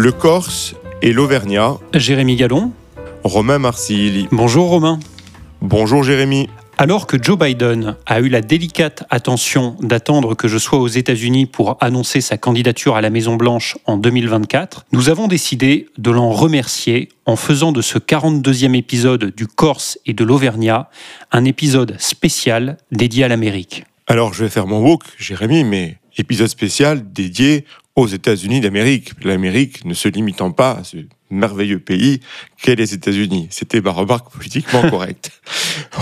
Le Corse et l'Auvergnat. Jérémy Gallon. Romain Marcilly. Bonjour Romain. Bonjour Jérémy. Alors que Joe Biden a eu la délicate attention d'attendre que je sois aux États-Unis pour annoncer sa candidature à la Maison-Blanche en 2024, nous avons décidé de l'en remercier en faisant de ce 42e épisode du Corse et de l'Auvergnat un épisode spécial dédié à l'Amérique. Alors je vais faire mon walk, Jérémy, mais épisode spécial dédié aux États-Unis d'Amérique. L'Amérique ne se limitant pas à ce merveilleux pays qu'est les États-Unis. C'était ma remarque politiquement correcte.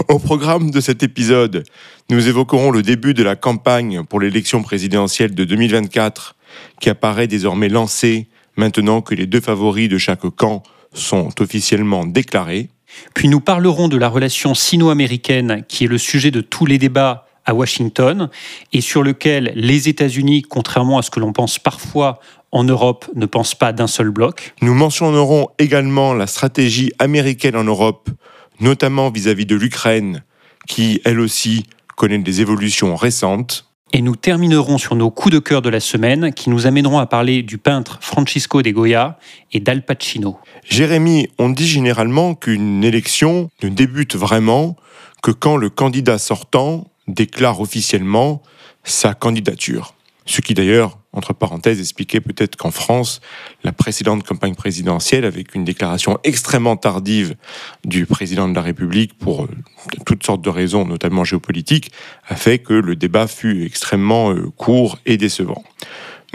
Au programme de cet épisode, nous évoquerons le début de la campagne pour l'élection présidentielle de 2024 qui apparaît désormais lancée maintenant que les deux favoris de chaque camp sont officiellement déclarés. Puis nous parlerons de la relation sino-américaine qui est le sujet de tous les débats à Washington et sur lequel les États-Unis, contrairement à ce que l'on pense parfois en Europe, ne pensent pas d'un seul bloc. Nous mentionnerons également la stratégie américaine en Europe, notamment vis-à-vis de l'Ukraine, qui, elle aussi, connaît des évolutions récentes. Et nous terminerons sur nos coups de cœur de la semaine qui nous amèneront à parler du peintre Francisco de Goya et d'Al Pacino. Jérémy, on dit généralement qu'une élection ne débute vraiment que quand le candidat sortant déclare officiellement sa candidature. Ce qui d'ailleurs, entre parenthèses, expliquait peut-être qu'en France, la précédente campagne présidentielle, avec une déclaration extrêmement tardive du président de la République pour euh, toutes sortes de raisons, notamment géopolitiques, a fait que le débat fut extrêmement euh, court et décevant.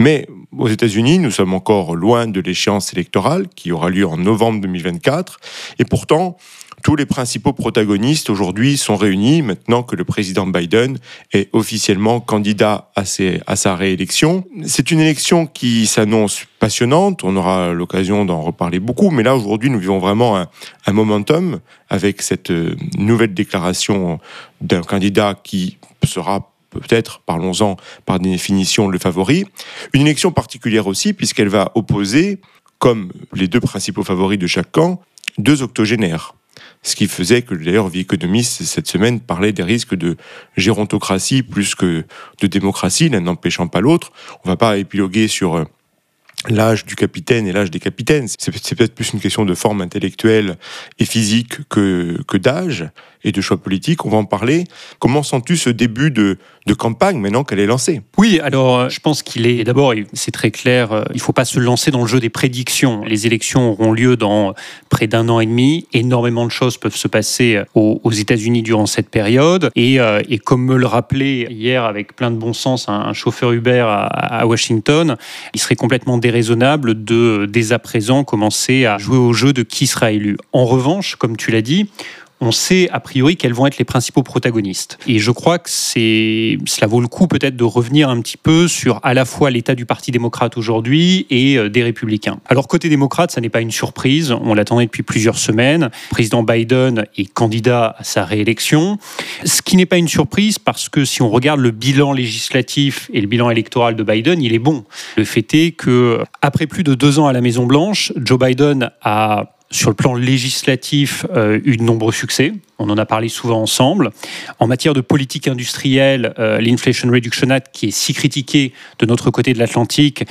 Mais aux États-Unis, nous sommes encore loin de l'échéance électorale qui aura lieu en novembre 2024. Et pourtant, tous les principaux protagonistes aujourd'hui sont réunis maintenant que le président Biden est officiellement candidat à, sa réélection. C'est une élection qui s'annonce passionnante, on aura l'occasion d'en reparler beaucoup, mais là aujourd'hui nous vivons vraiment un, momentum avec cette euh, nouvelle déclaration d'un candidat qui sera peut-être, parlons-en par définition, le favori. Une élection particulière aussi, puisqu'elle va opposer, comme les deux principaux favoris de chaque camp, deux octogénaires. Ce qui faisait que d'ailleurs Vie économiste cette semaine parlait des risques de gérontocratie plus que de démocratie, l'un n'empêchant pas l'autre. On ne va pas épiloguer sur euh, l'âge du capitaine et l'âge des capitaines. C'est peut-être plus une question de forme intellectuelle et physique que, que d'âge et de choix politiques. On va en parler. Comment sens-tu ce début de, campagne maintenant qu'elle est lancée? Oui, alors euh, je pense qu'il est d'abord, c'est très clair, euh, il ne faut pas se lancer dans le jeu des prédictions. Les élections auront lieu dans près d'un an et demi. Énormément de choses peuvent se passer euh, aux, États-Unis durant cette période. Et, et, comme me le rappelait hier avec plein de bon sens un, chauffeur Uber à, à, Washington, il serait complètement déraisonnable de dès à présent commencer à jouer au jeu de qui sera élu. En revanche, comme tu l'as dit, on sait a priori quels vont être les principaux protagonistes. Et je crois que c'est, cela vaut le coup peut-être de revenir un petit peu sur à la fois l'état du Parti démocrate aujourd'hui et euh, des républicains. Alors côté démocrate, ça n'est pas une surprise, on l'attendait depuis plusieurs semaines. Le président Biden est candidat à sa réélection, ce qui n'est pas une surprise parce que si on regarde le bilan législatif et le bilan électoral de Biden, il est bon. Le fait est que après plus de deux ans à la Maison Blanche, Joe Biden a sur le plan législatif, euh, eu de nombreux succès. On en a parlé souvent ensemble. En matière de politique industrielle, euh, l'Inflation Reduction Act, qui est si critiqué de notre côté de l'Atlantique,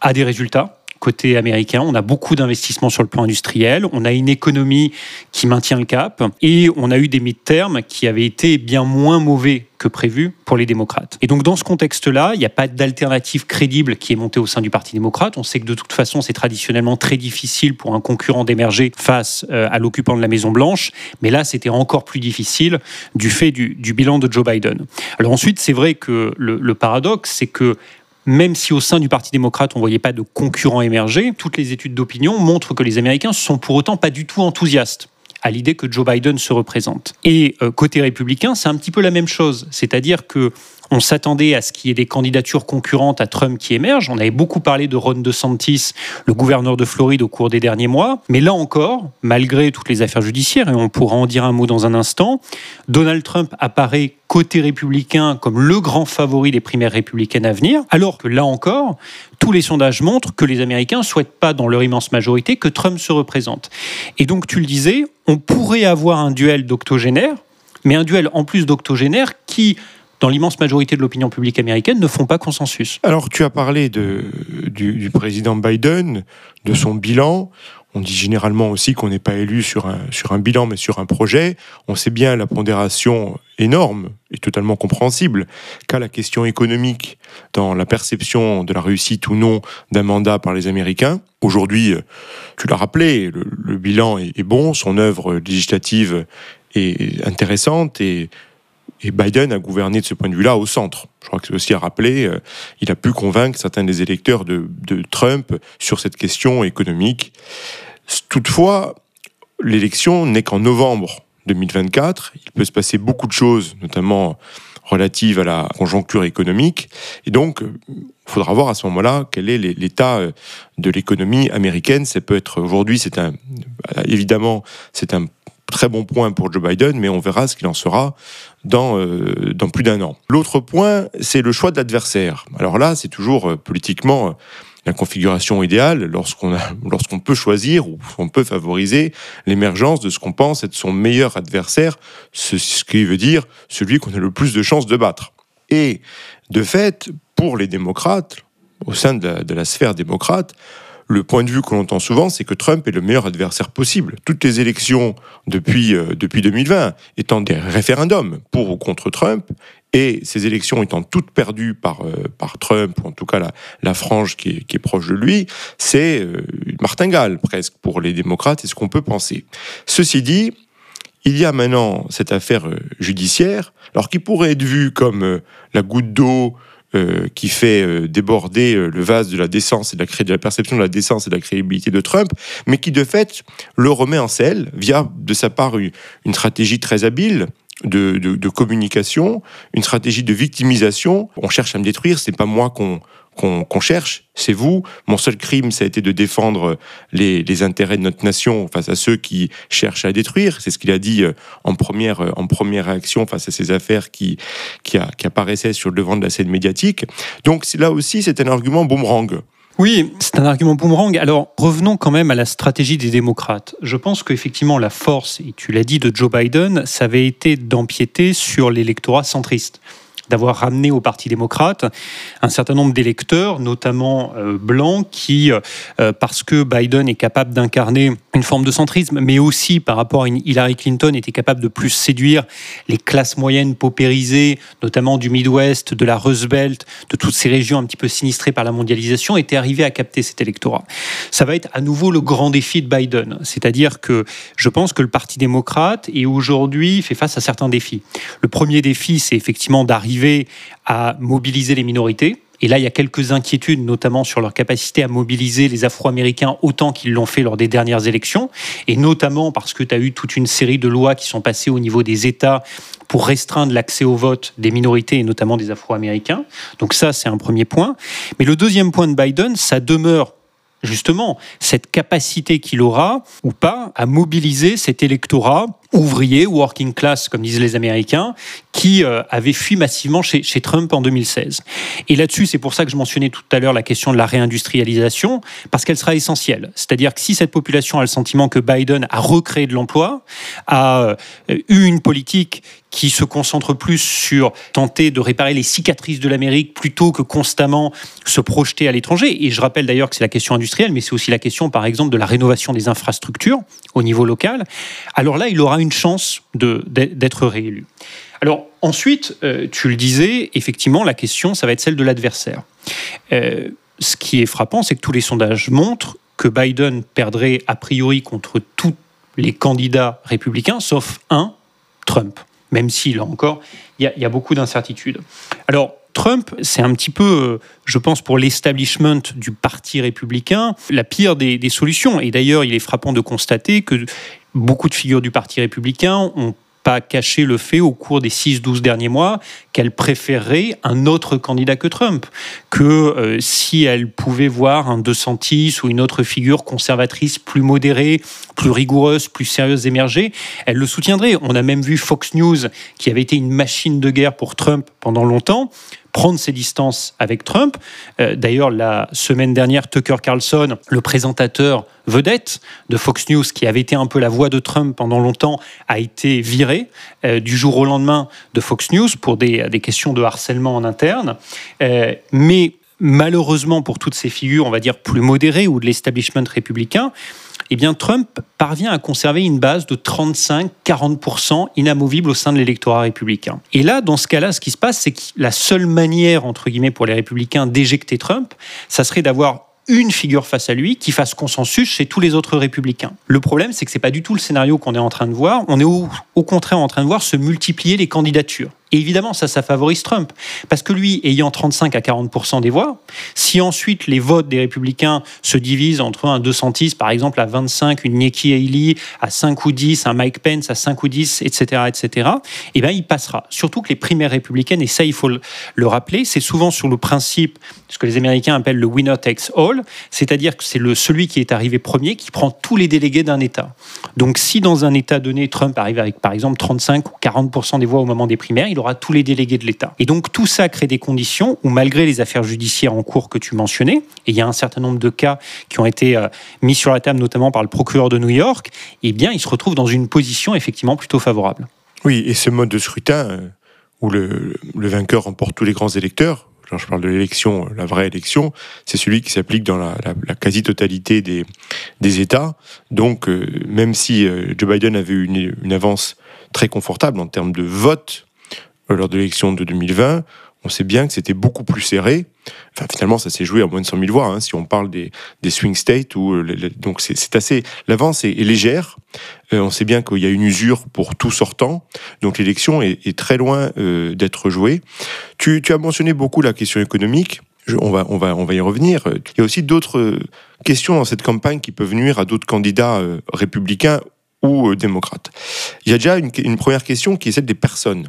a des résultats côté américain. On a beaucoup d'investissements sur le plan industriel. On a une économie qui maintient le cap. Et on a eu des mi-termes qui avaient été bien moins mauvais que prévu pour les démocrates. Et donc dans ce contexte-là, il n'y a pas d'alternative crédible qui est montée au sein du Parti démocrate. On sait que de toute façon, c'est traditionnellement très difficile pour un concurrent d'émerger face euh, à l'occupant de la Maison-Blanche. Mais là, c'était encore plus difficile du fait du, bilan de Joe Biden. Alors ensuite, c'est vrai que le paradoxe, c'est que même si au sein du Parti démocrate, on ne voyait pas de concurrents émerger, toutes les études d'opinion montrent que les Américains ne sont pour autant pas du tout enthousiastes à l'idée que Joe Biden se représente. Et euh, côté républicain, c'est un petit peu la même chose. C'est-à-dire que on s'attendait à ce qu'il y ait des candidatures concurrentes à Trump qui émergent. On avait beaucoup parlé de Ron DeSantis, le gouverneur de Floride, au cours des derniers mois. Mais là encore, malgré toutes les affaires judiciaires, et on pourra en dire un mot dans un instant, Donald Trump apparaît côté républicain comme le grand favori des primaires républicaines à venir, alors que là encore, tous les sondages montrent que les Américains ne souhaitent pas, dans leur immense majorité, que Trump se représente. Et donc, tu le disais, on pourrait avoir un duel d'octogénaires, mais un duel en plus d'octogénaires qui dans l'immense majorité de l'opinion publique américaine, ne font pas consensus. Alors, tu as parlé du président Biden, de son bilan. On dit généralement aussi qu'on n'est pas élu sur un, sur un bilan, mais sur un projet. On sait bien la pondération énorme et totalement compréhensible qu'a la question économique dans la perception de la réussite ou non d'un mandat par les Américains. Aujourd'hui, tu l'as rappelé, le, bilan est, est, bon, son œuvre législative est intéressante et et Biden a gouverné de ce point de vue-là au centre. Je crois que c'est aussi à rappeler, euh, il a pu convaincre certains des électeurs de, Trump sur cette question économique. Toutefois, l'élection n'est qu'en novembre 2024. Il peut se passer beaucoup de choses, notamment relatives à la conjoncture économique. Et donc, il faudra voir à ce moment-là quel est l'état euh, de l'économie américaine. Ça peut être aujourd'hui, évidemment, c'est un très bon point pour Joe Biden, mais on verra ce qu'il en sera dans, euh, dans plus d'un an. L'autre point, c'est le choix de l'adversaire. Alors là, c'est toujours euh, politiquement euh, la configuration idéale lorsqu'on peut choisir ou on peut favoriser l'émergence de ce qu'on pense être son meilleur adversaire, ce, ce qui veut dire celui qu'on a le plus de chances de battre. Et de fait, pour les démocrates, au sein de de la sphère démocrate, le point de vue que l'on entend souvent, c'est que Trump est le meilleur adversaire possible. Toutes les élections depuis, euh, depuis 2020 étant des référendums pour ou contre Trump, et ces élections étant toutes perdues par, euh, par Trump, ou en tout cas la, la frange qui est, qui est proche de lui, c'est euh, martingale presque pour les démocrates, et ce qu'on peut penser. Ceci dit, il y a maintenant cette affaire judiciaire, alors qui pourrait être vue comme la goutte d'eau euh, qui fait euh, déborder euh, le vase de la décence et de la, de la, perception de la décence et de la crédibilité de Trump, mais qui de fait le remet en selle via de sa part une, stratégie très habile de, de, de, communication, une stratégie de victimisation. On cherche à me détruire, c'est pas moi qu'on qu'on cherche, c'est vous. Mon seul crime, ça a été de défendre les, intérêts de notre nation face à ceux qui cherchent à détruire. C'est ce qu'il a dit euh, en première, euh, en première réaction face à ces affaires qui, qui, apparaissaient sur le devant de la scène médiatique. Donc là aussi, c'est un argument boomerang. Oui, c'est un argument boomerang. Alors revenons quand même à la stratégie des démocrates. Je pense qu'effectivement la force, et tu l'as dit, de Joe Biden, ça avait été d'empiéter sur l'électorat centriste d'avoir ramené au Parti démocrate un certain nombre d'électeurs, notamment euh, blancs, qui, euh, euh, parce que Biden est capable d'incarner une forme de centrisme, mais aussi par rapport à Hillary Clinton, était capable de plus séduire les classes moyennes paupérisées, notamment du Midwest, de la Rust Belt, de toutes ces régions un petit peu sinistrées par la mondialisation, était arrivé à capter cet électorat. Ça va être à nouveau le grand défi de Biden, c'est-à-dire que je pense que le Parti démocrate est aujourd'hui fait face à certains défis. Le premier défi, c'est effectivement d'arriver à mobiliser les minorités. Et là, il y a quelques inquiétudes, notamment sur leur capacité à mobiliser les Afro-Américains autant qu'ils l'ont fait lors des dernières élections, et notamment parce que tu as eu toute une série de lois qui sont passées au niveau des États pour restreindre l'accès au vote des minorités, et notamment des Afro-Américains. Donc ça, c'est un premier point. Mais le deuxième point de Biden, ça demeure justement cette capacité qu'il aura ou pas à mobiliser cet électorat ouvrier, working class, comme disent les Américains, qui euh, avait fui massivement chez, chez, Trump en 2016. Et là-dessus, c'est pour ça que je mentionnais tout à l'heure la question de la réindustrialisation, parce qu'elle sera essentielle. C'est-à-dire que si cette population a le sentiment que Biden a recréé de l'emploi, a euh, eu une politique qui se concentre plus sur tenter de réparer les cicatrices de l'Amérique plutôt que constamment se projeter à l'étranger. Et je rappelle d'ailleurs que c'est la question industrielle, mais c'est aussi la question, par exemple, de la rénovation des infrastructures au niveau local. Alors là, il aura une chance d'être réélu. Alors ensuite, euh, tu le disais, effectivement, la question, ça va être celle de l'adversaire. Euh, ce qui est frappant, c'est que tous les sondages montrent que Biden perdrait a priori contre tous les candidats républicains, sauf un, Trump même si, là encore, il y, a beaucoup d'incertitudes. Alors, Trump, c'est un petit peu, euh, je pense, pour l'establishment du Parti républicain, la pire des, des solutions. Et d'ailleurs, il est frappant de constater que beaucoup de figures du Parti républicain ont pas caché le fait au cours des 6-12 derniers mois qu'elle préférerait un autre candidat que Trump, que euh, si elle pouvait voir un DeSantis ou une autre figure conservatrice plus modérée, plus rigoureuse, plus sérieuse émerger, elle le soutiendrait. On a même vu Fox News, qui avait été une machine de guerre pour Trump pendant longtemps, prendre ses distances avec Trump. Euh, d'ailleurs, la semaine dernière, Tucker Carlson, le présentateur vedette de Fox News, qui avait été un peu la voix de Trump pendant longtemps, a été viré euh, du jour au lendemain de Fox News pour des, questions de harcèlement en interne. Euh, mais malheureusement, pour toutes ces figures, on va dire plus modérées ou de l'establishment républicain, eh bien Trump parvient à conserver une base de 35-40% inamovible au sein de l'électorat républicain. Et là, dans ce cas-là, ce qui se passe, c'est que la seule manière, entre guillemets, pour les républicains d'éjecter Trump, ça serait d'avoir une figure face à lui qui fasse consensus chez tous les autres républicains. Le problème, c'est que c'est pas du tout le scénario qu'on est en train de voir. On est au, contraire en train de voir se multiplier les candidatures. Évidemment, ça, ça favorise Trump. Parce que lui, ayant 35 à 40% des voix, si ensuite les votes des républicains se divisent entre un DeSantis, par exemple, à 25, une Nikki Haley à 5 ou 10, un Mike Pence à 5 ou 10, etc., etc., eh bien, il passera. Surtout que les primaires républicaines, et ça, il faut le rappeler, c'est souvent sur le principe, ce que les Américains appellent le winner takes all, c'est-à-dire que c'est celui qui est arrivé premier qui prend tous les délégués d'un État. Donc, si dans un État donné, Trump arrive avec, par exemple, 35 ou 40 des voix au moment des primaires, il aura tous les délégués de l'État. Et donc tout ça crée des conditions où malgré les affaires judiciaires en cours que tu mentionnais, et il y a un certain nombre de cas qui ont été euh, mis sur la table notamment par le procureur de New York, eh bien il se retrouve dans une position effectivement plutôt favorable. Oui, et ce mode de scrutin euh, où le, vainqueur remporte tous les grands électeurs, je parle de l'élection, la vraie élection, c'est celui qui s'applique dans la, quasi-totalité des, des États. Donc, euh, même si Joe Biden avait eu une, une, avance très confortable en termes de vote lors de l'élection de 2020, on sait bien que c'était beaucoup plus serré. Enfin, finalement, ça s'est joué à moins de 100 000 voix, hein, si on parle des, des swing states. Où, euh, donc, c'est assez. L'avance est, légère. Euh, on sait bien qu'il y a une usure pour tout sortant. Donc, l'élection est, très loin euh, d'être jouée. Tu, tu, as mentionné beaucoup la question économique. on, va, on, va, on va y revenir. Il y a aussi d'autres questions dans cette campagne qui peuvent nuire à d'autres candidats républicains ou démocrates. Il y a déjà une, une première question qui est celle des personnes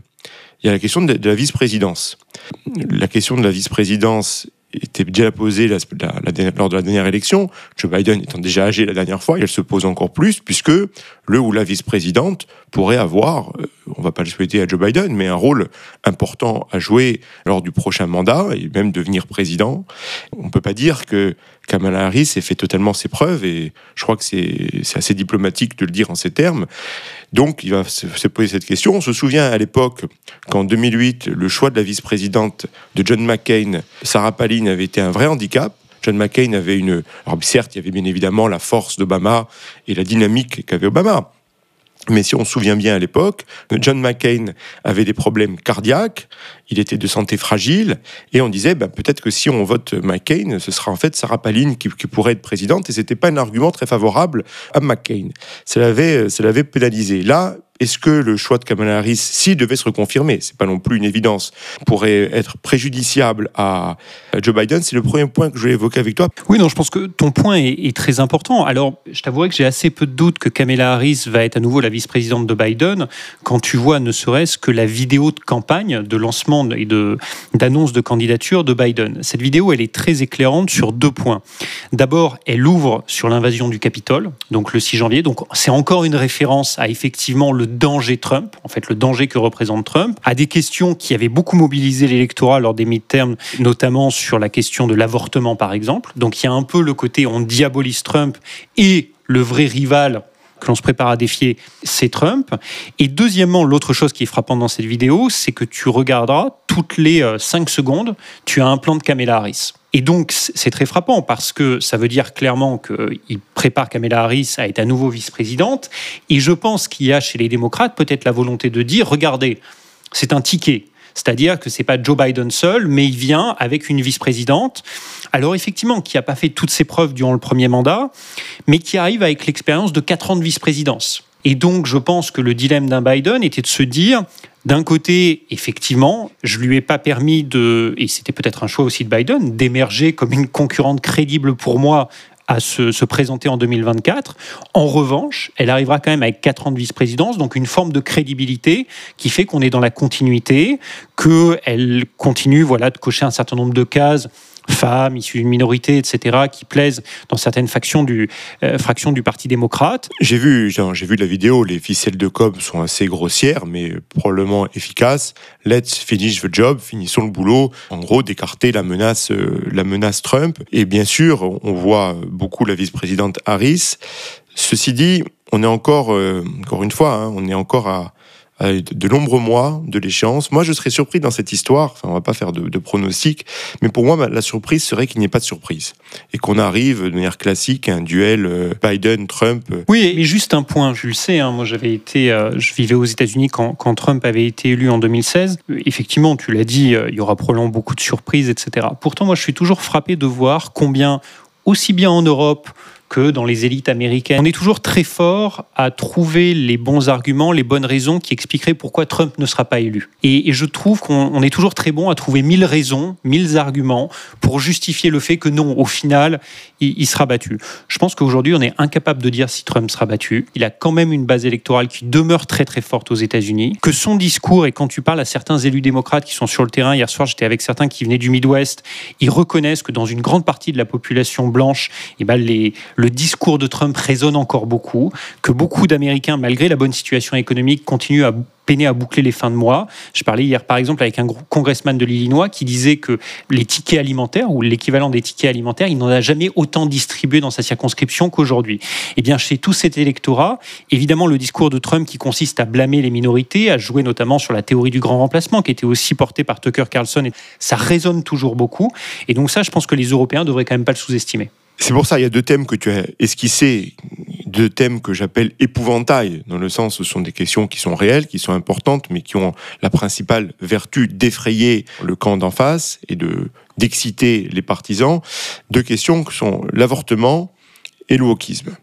il y a la question de, la vice-présidence. La question de la vice-présidence était déjà posée lors de la dernière élection. Joe Biden étant déjà âgé la dernière fois, elle se pose encore plus puisque le ou la vice-présidente pourrait avoir, euh, on va pas le souhaiter à Joe Biden, mais un rôle important à jouer lors du prochain mandat et même devenir président. On peut pas dire que Kamala Harris ait fait totalement ses preuves et je crois que c'est assez diplomatique de le dire en ces termes. Donc il va se poser cette question. On se souvient à l'époque qu'en 2008, le choix de la vice-présidente de John McCain, Sarah Palin, avait été un vrai handicap. John McCain avait une... Alors certes, il y avait bien évidemment la force d'Obama et la dynamique qu'avait Obama. Mais si on se souvient bien à l'époque, John McCain avait des problèmes cardiaques, il était de santé fragile, et on disait ben, peut-être que si on vote McCain, ce sera en fait Sarah Palin qui, pourrait être présidente, et c'était pas un argument très favorable à McCain. Ça l'avait, l'avait pénalisé. Là, est-ce que le choix de Kamala Harris, s'il devait se reconfirmer, c'est pas non plus une évidence, pourrait être préjudiciable à Joe Biden? C'est le premier point que je voulais évoquer avec toi. Oui, non, je pense que ton point est, très important. Alors, je t'avouerai que j'ai assez peu de doutes que Kamala Harris va être à nouveau la vice-présidente de Biden quand tu vois ne serait-ce que la vidéo de campagne, de lancement et de, d'annonce de candidature de Biden. Cette vidéo, elle est très éclairante sur deux points. D'abord, elle ouvre sur l'invasion du Capitole, donc le 6 janvier. Donc, c'est encore une référence à effectivement le danger Trump, en fait le danger que représente Trump, à des questions qui avaient beaucoup mobilisé l'électorat lors des midterms, notamment sur la question de l'avortement par exemple. Donc il y a un peu le côté on diabolise Trump et le vrai rival que l'on se prépare à défier, c'est Trump. Et deuxièmement, l'autre chose qui est frappante dans cette vidéo, c'est que tu regarderas toutes les 5 euh, secondes, tu as un plan de Kamala Harris. Et donc, c'est très frappant parce que ça veut dire clairement qu'il prépare Kamala Harris à être à nouveau vice-présidente. Et je pense qu'il y a chez les démocrates peut-être la volonté de dire, regardez, c'est un ticket. C'est-à-dire que c'est pas Joe Biden seul, mais il vient avec une vice-présidente. Alors effectivement, qui n'a pas fait toutes ses preuves durant le premier mandat, mais qui arrive avec l'expérience de quatre ans de vice-présidence. Et donc, je pense que le dilemme d'un Biden était de se dire, d'un côté, effectivement, je lui ai pas permis de, et c'était peut-être un choix aussi de Biden, d'émerger comme une concurrente crédible pour moi à se, présenter en 2024. En revanche, elle arrivera quand même avec quatre ans de vice-présidence, donc une forme de crédibilité qui fait qu'on est dans la continuité, qu'elle continue voilà, de cocher un certain nombre de cases femmes, issues d'une minorité, etc., qui plaisent dans certaines factions du, euh, fractions du Parti démocrate. J'ai vu, j'ai vu la vidéo, les ficelles de com sont assez grossières, mais probablement efficaces. Let's finish the job, finissons le boulot. En gros, d'écarter la menace, euh, la menace Trump. Et bien sûr, on voit beaucoup la vice-présidente Harris. Ceci dit, on est encore, euh, encore une fois, hein, on est encore à, de nombreux mois de l'échéance. Moi, je serais surpris dans cette histoire, enfin, on va pas faire de, de pronostic, mais pour moi, la surprise serait qu'il n'y ait pas de surprise et qu'on arrive de manière classique à un duel euh, Biden-Trump. Oui, mais juste un point, je le sais, hein, moi j'avais été, euh, je vivais aux États-Unis quand, Trump avait été élu en 2016. Effectivement, tu l'as dit, il y aura probablement beaucoup de surprises, etc. Pourtant, moi, je suis toujours frappé de voir combien, aussi bien en Europe, que dans les élites américaines. On est toujours très fort à trouver les bons arguments, les bonnes raisons qui expliqueraient pourquoi Trump ne sera pas élu. Et, je trouve qu'on est toujours très bon à trouver mille raisons, mille arguments pour justifier le fait que non, au final, il, sera battu. Je pense qu'aujourd'hui, on est incapable de dire si Trump sera battu. Il a quand même une base électorale qui demeure très très forte aux États-Unis. Que son discours, et quand tu parles à certains élus démocrates qui sont sur le terrain, hier soir j'étais avec certains qui venaient du Midwest, ils reconnaissent que dans une grande partie de la population blanche, eh ben les, le discours de Trump résonne encore beaucoup, que beaucoup d'Américains, malgré la bonne situation économique, continuent à peiner à boucler les fins de mois. Je parlais hier, par exemple, avec un congressman de l'Illinois qui disait que les tickets alimentaires, ou l'équivalent des tickets alimentaires, il n'en a jamais autant distribué dans sa circonscription qu'aujourd'hui. Eh bien, chez tout cet électorat, évidemment, le discours de Trump qui consiste à blâmer les minorités, à jouer notamment sur la théorie du grand remplacement, qui était aussi portée par Tucker Carlson, ça résonne toujours beaucoup. Et donc ça, je pense que les Européens devraient quand même pas le sous-estimer. C'est pour ça, il y a deux thèmes que tu as esquissés, deux thèmes que j'appelle épouvantail, dans le sens où ce sont des questions qui sont réelles, qui sont importantes, mais qui ont la principale vertu d'effrayer le camp d'en face et de d'exciter les partisans. Deux questions qui sont l'avortement et le wokisme.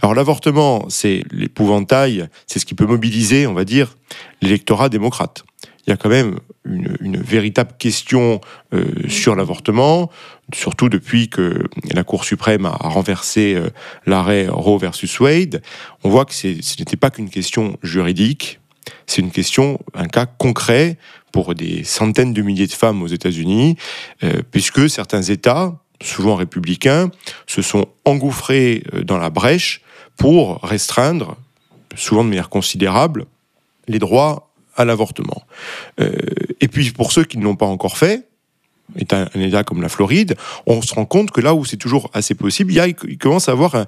Alors l'avortement, c'est l'épouvantail, c'est ce qui peut mobiliser, on va dire, l'électorat démocrate il y a quand même une, véritable question euh, sur l'avortement, surtout depuis que la Cour suprême a renversé euh, l'arrêt Roe versus Wade. On voit que ce n'était pas qu'une question juridique, c'est une question, un cas concret pour des centaines de milliers de femmes aux États-Unis, euh, puisque certains États, souvent républicains, se sont engouffrés dans la brèche pour restreindre, souvent de manière considérable, les droits à l'avortement. Euh, et puis pour ceux qui ne l'ont pas encore fait, un, un, État comme la Floride, on se rend compte que là où c'est toujours assez possible, il, il commence à avoir un,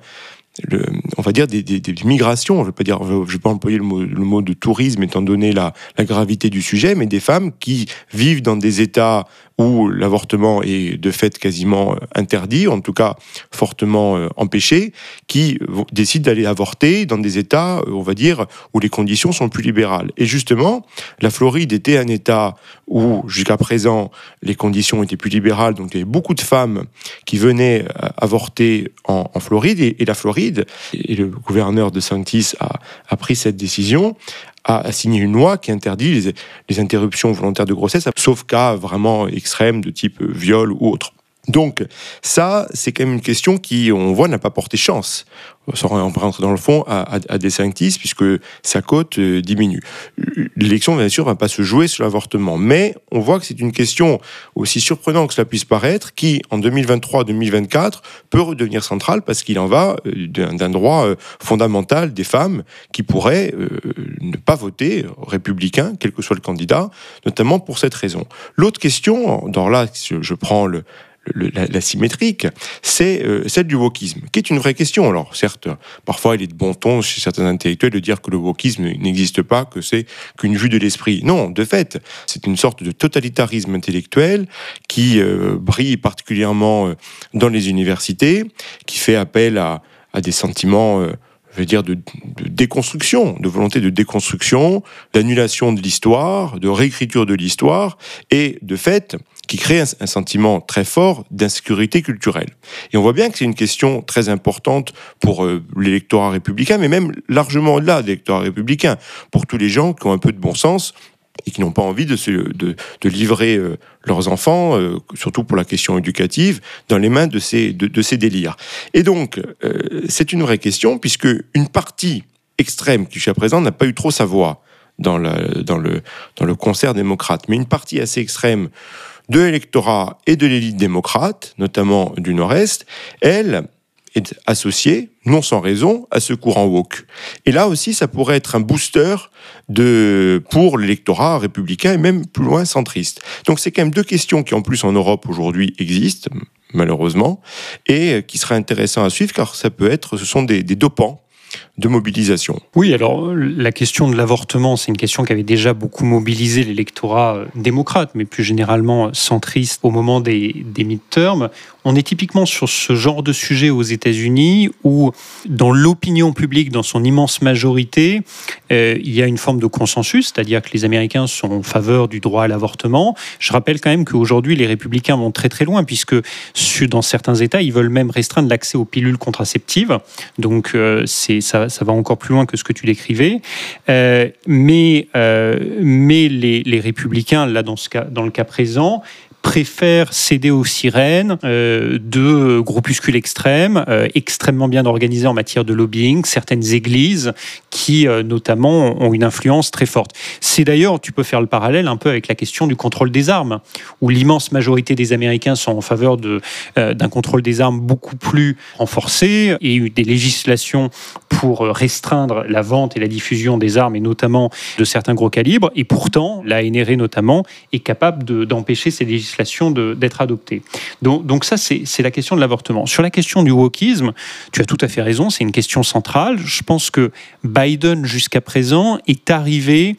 on va dire des, migrations. Je ne vais pas vais pas employer le mot, de tourisme étant donné la, la, gravité du sujet, mais des femmes qui vivent dans des États où l'avortement est de fait quasiment euh, interdit, en tout cas fortement euh, empêché, qui décident d'aller avorter dans des États, euh, on va dire, où les conditions sont plus libérales. Et justement, la Floride était un État où jusqu'à présent les conditions étaient plus libérales, donc il y avait beaucoup de femmes qui venaient avorter en, Floride, et, la Floride, et le gouverneur de Sanctis a, a pris cette décision, a, signé une loi qui interdit les, interruptions volontaires de grossesse, sauf cas vraiment extrêmes de type viol ou autre. Donc ça, c'est quand même une question qui, on voit, n'a pas porté chance sans rentrer dans le fond, à, à, des sanctis, puisque sa cote euh, diminue. L'élection, bien sûr, ne va pas se jouer sur l'avortement, mais on voit que c'est une question aussi surprenante que cela puisse paraître, qui, en 2023-2024, peut redevenir centrale, parce qu'il en va euh, d'un droit euh, fondamental des femmes qui pourraient ne pas voter républicain, quel que soit le candidat, notamment pour cette raison. L'autre question, dans là, je prends le, la, symétrique, c'est euh, celle du wokisme, qui est une vraie question. Alors certes, parfois il est de bon ton chez certains intellectuels de dire que le wokisme n'existe pas, que c'est qu'une vue de l'esprit. Non, de fait, c'est une sorte de totalitarisme intellectuel qui euh, brille particulièrement euh, dans les universités, qui fait appel à, des sentiments je veux dire, de, déconstruction, de volonté de déconstruction, d'annulation de l'histoire, de réécriture de l'histoire, et de fait, qui crée un, sentiment très fort d'insécurité culturelle. Et on voit bien que c'est une question très importante pour euh, l'électorat républicain, mais même largement au-delà de l'électorat républicain, pour tous les gens qui ont un peu de bon sens et qui n'ont pas envie de, se, de, de livrer euh, leurs enfants, euh, surtout pour la question éducative, dans les mains de ces, de, de ces délires. Et donc, c'est une vraie question, puisque une partie extrême qui jusqu'à présent n'a pas eu trop sa voix dans, la, dans, le, dans le concert démocrate, mais une partie assez extrême de l'électorat et de l'élite démocrate, notamment du Nord-Est, elle est associée, non sans raison, à ce courant woke. Et là aussi, ça pourrait être un booster de, pour l'électorat républicain et même plus loin centriste. Donc c'est quand même deux questions qui en plus en Europe aujourd'hui existent, malheureusement, et qui seraient intéressantes à suivre car ça peut être, ce sont des, des dopants Oui, alors la question de l'avortement, c'est une question qui avait déjà beaucoup mobilisé l'électorat euh, démocrate, mais plus généralement centriste au moment des, des midterms. On est typiquement sur ce genre de sujet aux États-Unis où, dans l'opinion publique, dans son immense majorité, euh, il y a une forme de consensus, c'est-à-dire que les Américains sont en faveur du droit à l'avortement. Je rappelle quand même qu'aujourd'hui, les républicains vont très très loin, puisque dans certains États, ils veulent même restreindre l'accès aux pilules contraceptives. Donc, euh, ça, va encore plus loin que ce que tu décrivais. Euh, mais les, républicains, là, dans le cas présent, préfèrent céder aux sirènes euh, de groupuscules extrêmes, euh, extrêmement bien organisés en matière de lobbying, certaines églises qui euh, notamment ont une influence très forte. C'est d'ailleurs, tu peux faire le parallèle un peu avec la question du contrôle des armes, où l'immense majorité des Américains sont en faveur d'un contrôle des armes beaucoup plus renforcé et des législations pour restreindre la vente et la diffusion des armes et notamment de certains gros calibres. Et pourtant, la NRA notamment est capable d'empêcher ces législations d'être adoptée. Donc, donc ça, c'est la question de l'avortement. Sur la question du wokisme, tu as tout à fait raison, c'est une question centrale. Je pense que Biden, jusqu'à présent, est arrivé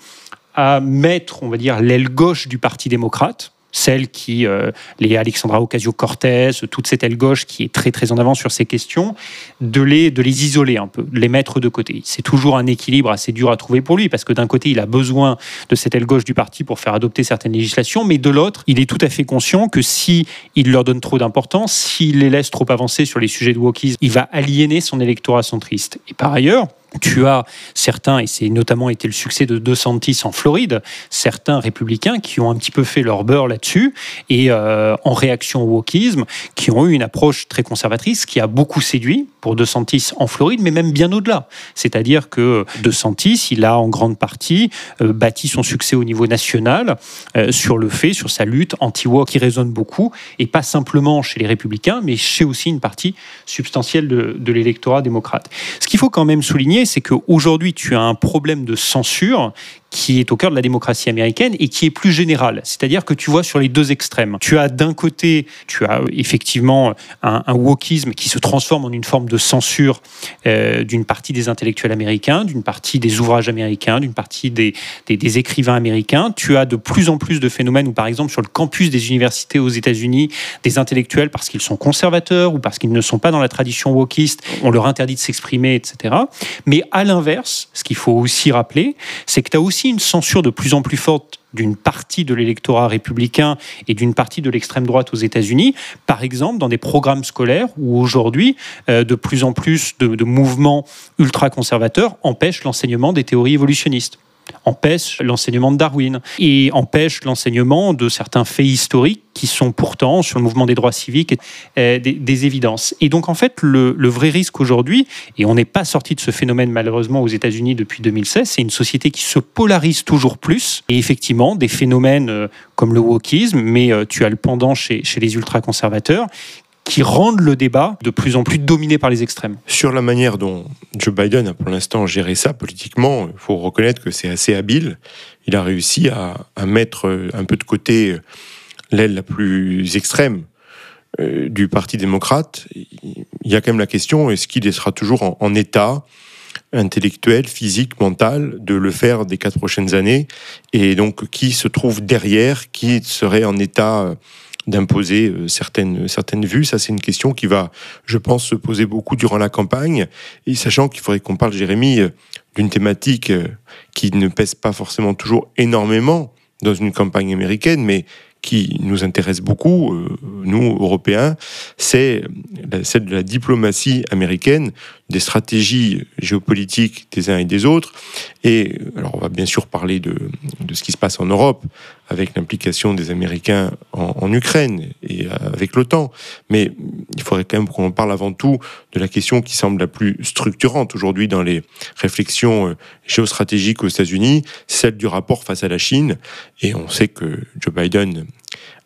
à mettre, on va dire, l'aile gauche du Parti démocrate, celle qui, euh, les Alexandra Ocasio-Cortez, toute cette aile gauche qui est très très en avant sur ces questions, de les, de les isoler un peu, de les mettre de côté. C'est toujours un équilibre assez dur à trouver pour lui, parce que d'un côté, il a besoin de cette aile gauche du parti pour faire adopter certaines législations, mais de l'autre, il est tout à fait conscient que si il leur donne trop d'importance, s'il les laisse trop avancer sur les sujets de wokisme, il va aliéner son électorat centriste. Et par ailleurs, tu as certains, et c'est notamment été le succès de DeSantis en Floride, certains républicains qui ont un petit peu fait leur beurre là-dessus, et euh, en réaction au wokisme, qui ont eu une approche très conservatrice qui a beaucoup séduit pour DeSantis en Floride, mais même bien au-delà. C'est-à-dire que DeSantis, il a en grande partie euh, bâti son succès au niveau national euh, sur le fait, sur sa lutte anti-wok qui résonne beaucoup, et pas simplement chez les républicains, mais chez aussi une partie substantielle de, de l'électorat démocrate. Ce qu'il faut quand même souligner, c'est qu'aujourd'hui, tu as un problème de censure qui est au cœur de la démocratie américaine et qui est plus général. C'est-à-dire que tu vois sur les deux extrêmes. Tu as d'un côté, tu as effectivement un, un, wokisme qui se transforme en une forme de censure euh, d'une partie des intellectuels américains, d'une partie des ouvrages américains, d'une partie des, des, des, écrivains américains. Tu as de plus en plus de phénomènes où, par exemple, sur le campus des universités aux États-Unis, des intellectuels, parce qu'ils sont conservateurs ou parce qu'ils ne sont pas dans la tradition wokiste, on leur interdit de s'exprimer, etc. Mais à l'inverse, ce qu'il faut aussi rappeler, c'est que tu as aussi une censure de plus en plus forte d'une partie de l'électorat républicain et d'une partie de l'extrême droite aux États-Unis, par exemple dans des programmes scolaires où aujourd'hui euh, de plus en plus de, de mouvements ultra-conservateurs empêchent l'enseignement des théories évolutionnistes empêche l'enseignement de Darwin et empêche l'enseignement de certains faits historiques qui sont pourtant, sur le mouvement des droits civiques, euh, des, évidences. Et donc, en fait, le, vrai risque aujourd'hui, et on n'est pas sorti de ce phénomène malheureusement aux États-Unis depuis 2016, c'est une société qui se polarise toujours plus. Et effectivement, des phénomènes euh, comme le wokisme, mais euh, tu as le pendant chez, chez les ultra-conservateurs, qui rendent le débat de plus en plus dominé par les extrêmes. Sur la manière dont Joe Biden a pour l'instant géré ça politiquement, il faut reconnaître que c'est assez habile. Il a réussi à, mettre un peu de côté l'aile la plus extrême euh, du Parti démocrate. Il y a quand même la question, est-ce qu'il sera toujours en état intellectuel, physique, mental, de le faire des quatre prochaines années? Et donc, qui se trouve derrière Qui serait en état d'imposer euh, certaines, certaines vues. Ça, c'est une question qui va, je pense, se poser beaucoup durant la campagne. Et sachant qu'il faudrait qu'on parle, Jérémy, euh, d'une thématique euh, qui ne pèse pas forcément toujours énormément dans une campagne américaine, mais qui nous intéresse beaucoup, nous, Européens, c'est celle de la diplomatie américaine, des stratégies géopolitiques des uns et des autres. Et alors, on va bien sûr parler de, de ce qui se passe en Europe, avec l'implication des Américains en, Ukraine et avec l'OTAN. Mais il faudrait quand même qu'on parle avant tout de la question qui semble la plus structurante aujourd'hui dans les réflexions euh, géostratégiques aux États-Unis, celle du rapport face à la Chine. Et on sait que Joe Biden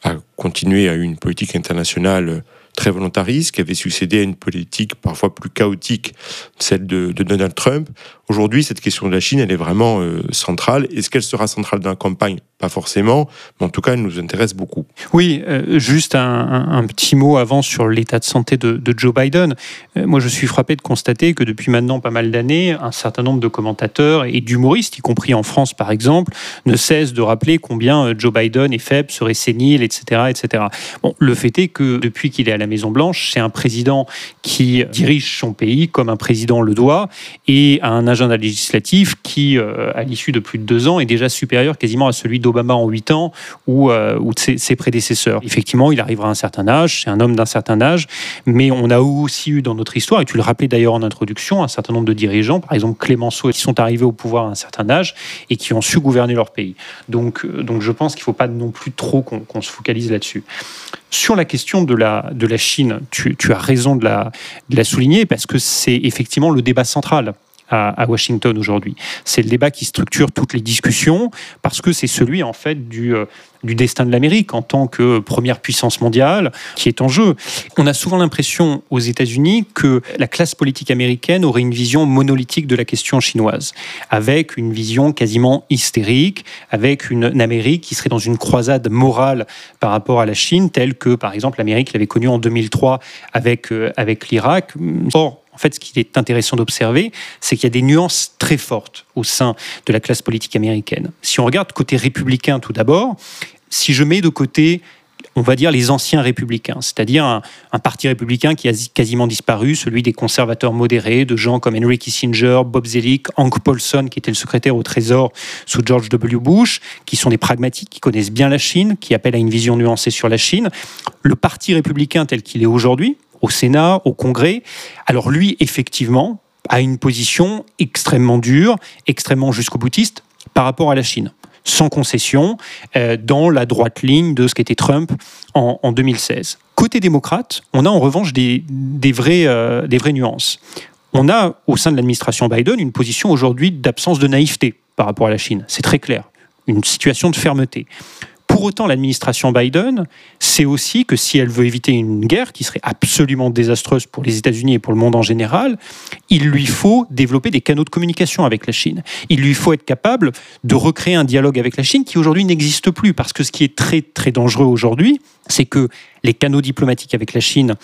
a continué à une politique internationale très volontariste, qui avait succédé à une politique parfois plus chaotique, celle de, Donald Trump. Aujourd'hui, cette question de la Chine, elle est vraiment euh, centrale. Est-ce qu'elle sera centrale dans la campagne? Pas forcément, mais en tout cas, elle nous intéresse beaucoup. Oui, euh, juste un, petit mot avant sur l'état de santé de, Joe Biden. Euh, moi, je suis frappé de constater que depuis maintenant pas mal d'années, un certain nombre de commentateurs et d'humoristes, y compris en France par exemple, ne cessent de rappeler combien Joe Biden est faible, serait sénile, etc. etc. Bon, le fait est que depuis qu'il est à la Maison-Blanche, c'est un président qui dirige son pays comme un président le doit et a un agenda législatif qui, euh, à l'issue de plus de deux ans, est déjà supérieur quasiment à celui d'Obama en huit ans ou, euh, de ses, prédécesseurs. Effectivement, il arrivera à un certain âge, c'est un homme d'un certain âge, mais on a aussi eu dans notre histoire, et tu le rappelais d'ailleurs en introduction, un certain nombre de dirigeants, par exemple Clémenceau, qui sont arrivés au pouvoir à un certain âge et qui ont su gouverner leur pays. Donc, euh, donc je pense qu'il ne faut pas non plus trop qu'on se focalise là-dessus. Sur la question de la, de la Chine, tu, as raison de la, de la souligner parce que c'est effectivement le débat central à, Washington aujourd'hui. C'est le débat qui structure toutes les discussions parce que c'est celui en fait du, euh, du destin de l'Amérique en tant que première puissance mondiale qui est en jeu. On a souvent l'impression aux États-Unis que la classe politique américaine aurait une vision monolithique de la question chinoise, avec une vision quasiment hystérique, avec une, Amérique qui serait dans une croisade morale par rapport à la Chine, telle que par exemple l'Amérique l'avait connue en 2003 avec, euh, avec l'Irak. Or, en fait, ce qui est intéressant d'observer, c'est qu'il y a des nuances très fortes au sein de la classe politique américaine. Si on regarde côté républicain tout d'abord, si je mets de côté on va dire les anciens républicains, c'est-à-dire un, parti républicain qui a quasiment disparu, celui des conservateurs modérés, de gens comme Henry Kissinger, Bob Zelig, Hank Paulson, qui était le secrétaire au Trésor sous George W. Bush, qui sont des pragmatiques, qui connaissent bien la Chine, qui appellent à une vision nuancée sur la Chine. Le parti républicain tel qu'il est aujourd'hui, au Sénat, au Congrès. Alors lui, effectivement, a une position extrêmement dure, extrêmement jusqu'au boutiste par rapport à la Chine, sans concession, euh, dans la droite ligne de ce qu'était Trump en, 2016. Côté démocrate, on a en revanche euh, des vraies nuances. On a au sein de l'administration Biden une position aujourd'hui d'absence de naïveté par rapport à la Chine. C'est très clair. Une situation de fermeté. Pour autant, l'administration Biden sait aussi que si elle veut éviter une guerre qui serait absolument désastreuse pour les États-Unis et pour le monde en général, il lui faut développer des canaux de communication avec la Chine. Il lui faut être capable de recréer un dialogue avec la Chine qui aujourd'hui n'existe plus. Parce que ce qui est très très dangereux aujourd'hui, c'est que les canaux diplomatiques avec la Chine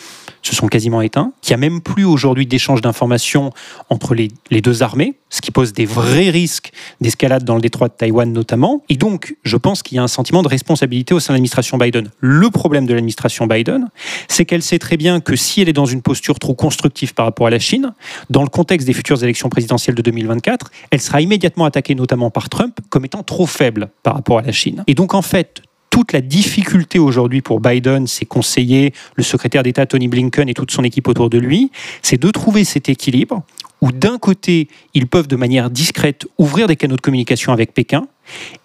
se sont quasiment éteints, qu'il n'y a même plus aujourd'hui d'échange d'informations entre les, deux armées, ce qui pose des vrais risques d'escalade dans le détroit de Taïwan notamment. Et donc, je pense qu'il y a un sentiment de responsabilité au sein de l'administration Biden. Le problème de l'administration Biden, c'est qu'elle sait très bien que si elle est dans une posture trop constructive par rapport à la Chine, dans le contexte des futures élections présidentielles de 2024, elle sera immédiatement attaquée notamment par Trump comme étant trop faible par rapport à la Chine. Et donc, en fait, toute la difficulté aujourd'hui pour Biden, ses conseillers, le secrétaire d'État Tony Blinken et toute son équipe autour de lui, c'est de trouver cet équilibre où d'un côté, ils peuvent de manière discrète ouvrir des canaux de communication avec Pékin